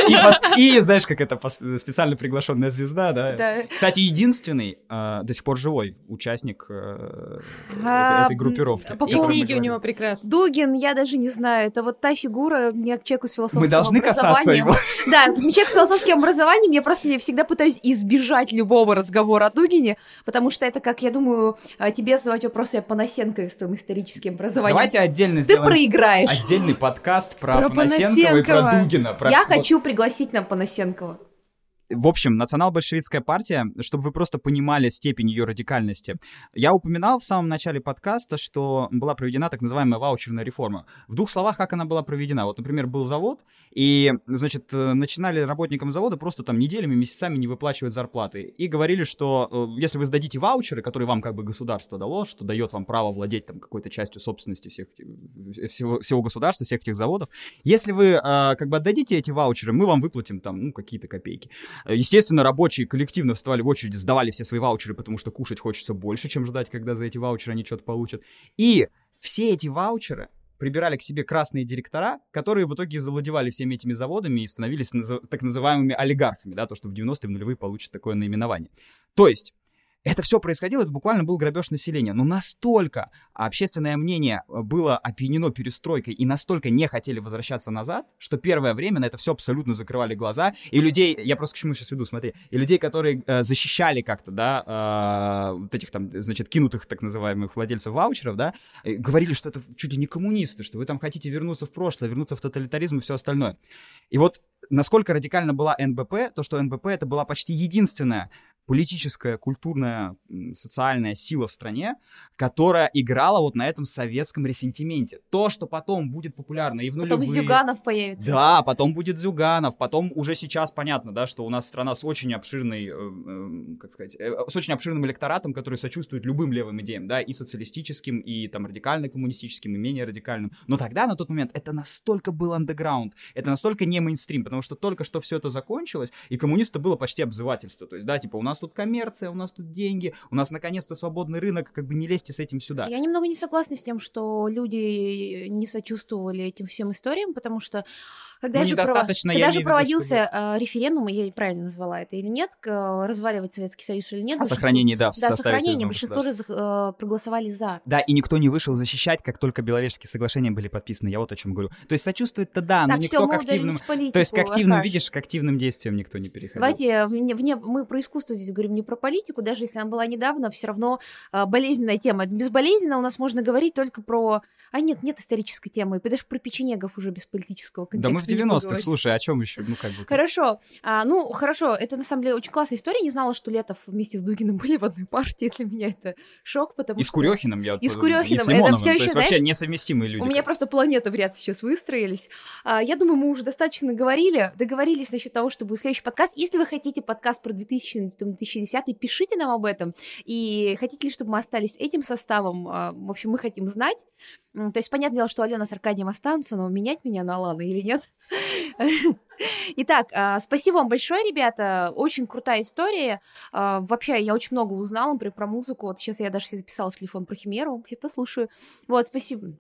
и, знаешь, как это специально приглашенная звезда, да? Да. Кстати, единственный э, до сих пор живой участник А, этой, группировки. по книги у него прекрасные. Дугин, я даже не знаю, это вот та фигура, мне к человеку с философским Мы должны касаться образованием. его. Да, человек с философским образованием, я просто не всегда пытаюсь избежать любого разговора о Дугине, потому что это, как я думаю, а, тебе задавать вопросы о Панасенкове с твоим историческим образованием. Давайте отдельно Ты сделаем проиграешь. отдельный подкаст про, Про Панасенкова и про Панасенкова. Дугина. про Я всё- хочу пригласить нам Панасенкова. В общем, национал-большевистская партия, чтобы вы просто понимали степень ее радикальности. Я упоминал в самом начале подкаста, что была проведена так называемая ваучерная реформа. В двух словах, как она была проведена. Вот, например, был завод, и, значит, э, начинали работникам завода просто там неделями, месяцами не выплачивать зарплаты. И говорили, что э, если вы сдадите ваучеры, которые вам как бы государство дало, что дает вам право владеть там какой-то частью собственности всех, всего, всего государства, всех этих заводов, если вы э, как бы отдадите эти ваучеры, мы вам выплатим там, ну, какие-то копейки. Естественно, рабочие коллективно вставали в очередь, сдавали все свои ваучеры, потому что кушать хочется больше, чем ждать, когда за эти ваучеры они что-то получат. И все эти ваучеры прибирали к себе красные директора, которые в итоге завладевали всеми этими заводами и становились так называемыми олигархами, да, то, что в 90-е, в нулевые получит такое наименование. То есть, это все происходило, это буквально был грабеж населения. Но настолько общественное мнение э, было опьянено перестройкой и настолько не хотели возвращаться назад, что первое время на это все абсолютно закрывали глаза. И людей, я просто к чему сейчас веду, смотри, и людей, которые э, защищали как-то, да, э, вот этих там, значит, кинутых так называемых владельцев ваучеров, да, говорили, что это чуть ли не коммунисты, что вы там хотите вернуться в прошлое, вернуться в тоталитаризм и все остальное. И вот насколько радикально была НБП, то, что НБП это была почти единственная политическая, культурная, социальная сила в стране, которая играла вот на этом советском ресентименте. То, что потом будет популярно и в Потом нулевые... Зюганов появится. Да, потом будет Зюганов, потом уже сейчас понятно, да, что у нас страна с очень обширной, э, э, как сказать, э, с очень обширным электоратом, который сочувствует любым левым идеям, да, и социалистическим, и там радикально-коммунистическим, и менее радикальным. Но тогда, на тот момент, это настолько был андеграунд, это настолько не мейнстрим, потому что только что все это закончилось, и коммунисту было почти обзывательство. То есть, да, типа, у нас тут коммерция, у нас тут деньги, у нас наконец-то свободный рынок, как бы не лезьте с этим сюда. Я немного не согласна с тем, что люди не сочувствовали этим всем историям, потому что Когда Ну, же, недостаточно, я когда же проводился э, референдум, я правильно назвала это или нет, э, разваливать Советский Союз или нет? О большинство- сохранении, да, в Да, составе сохранение. Большинство же э, проголосовали за. Да, и никто не вышел защищать, как только Беловежские соглашения были подписаны. Я вот о чем говорю. То есть сочувствует-то да, но так, никто все, к активным... политику. То есть к активным, Аркаш. видишь, к активным действиям никто не переходил. Давайте вне, вне- мы про искусство здесь говорим, не про политику, даже если она была недавно, все равно э, болезненная тема. Безболезненно у нас можно говорить только про... А нет, нет исторической темы, и даже про печенегов уже без политического контекста. Да мы в 90-х, поговорим. слушай, о чем еще? Ну, как бы... как- Хорошо. А, ну, хорошо, это на самом деле очень классная история. Не знала, что Летов вместе с Дугиным были в одной партии. Для меня это шок, потому И что... с Курехиным я И с Курехиным. с Это То ещё, есть вообще знаешь, несовместимые люди. У меня просто планета в ряд сейчас выстроились. А, Я думаю, мы уже достаточно говорили, договорились насчет того, что будет следующий подкаст. Если вы хотите подкаст про 2000-2010, пишите нам об этом. И хотите ли, чтобы мы остались этим составом? А, В общем, мы хотим знать. То есть, понятное дело, что Алена с Аркадием останутся, но менять меня на Алана или нет? Итак, а, спасибо вам большое, ребята. Очень крутая история. А, Вообще, я очень много узнала, про музыку. Вот сейчас я даже себе записала в телефон про Химеру. Я послушаю. Вот, спасибо.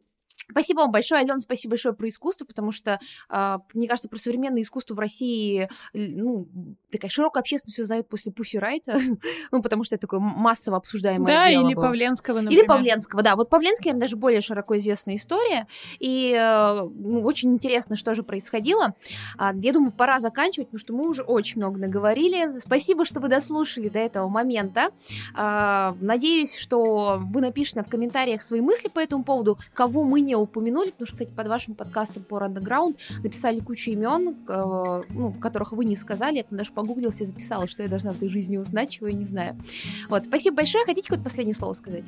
Спасибо вам большое, Алена, спасибо большое про искусство, потому что, а, мне кажется, про современное искусство в России, ну, такая широкая общественность узнает после Пуффи Райта, ну, потому что это такое массово обсуждаемое Да, дело или было. Павленского, например. Или Павленского, да. Вот Павленский, наверное, даже более широко известная история. И э, ну, очень интересно, что же происходило. А, Я думаю, пора заканчивать, потому что мы уже очень много наговорили. Спасибо, что вы дослушали до этого момента. А, Надеюсь, что вы напишите в комментариях свои мысли по этому поводу, кого мы не упомянули, потому что, кстати, под вашим подкастом по Underground написали кучу имен, э, ну, которых вы не сказали. Я там даже погуглила себе, записала, что я должна в этой жизни узнать, чего я не знаю. Вот, спасибо большое. Хотите какое-то последнее слово сказать?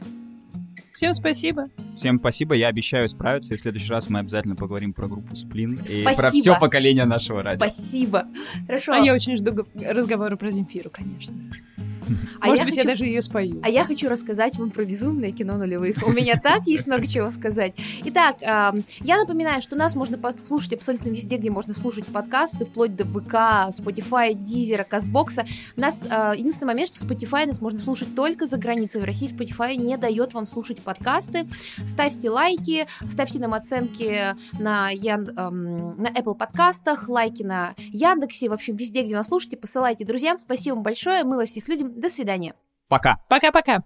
Всем спасибо. Всем спасибо, я обещаю справиться, и в следующий раз мы обязательно поговорим про группу Сплин и Спасибо. про все поколение нашего радио. Спасибо. Хорошо. А я очень жду разговора про Земфиру, конечно. А Может я быть, хочу- я даже ее спою. А я хочу рассказать вам про безумное кино нулевых. У меня так есть много чего сказать. Итак, я напоминаю, что нас можно послушать абсолютно везде, где можно слушать подкасты, вплоть до ВК, Spotify, Дизера, Казбокса. Нас, а, единственный момент, что Spotify нас можно слушать только за границей. В России Spotify не дает вам слушать подкасты. Ставьте лайки, ставьте нам оценки на, Ян- на Apple подкастах, лайки на Яндексе, в общем, везде, где нас слушаете, посылайте друзьям. Спасибо вам большое, мы вас всех любим. До свидания. Пока! Пока-пока.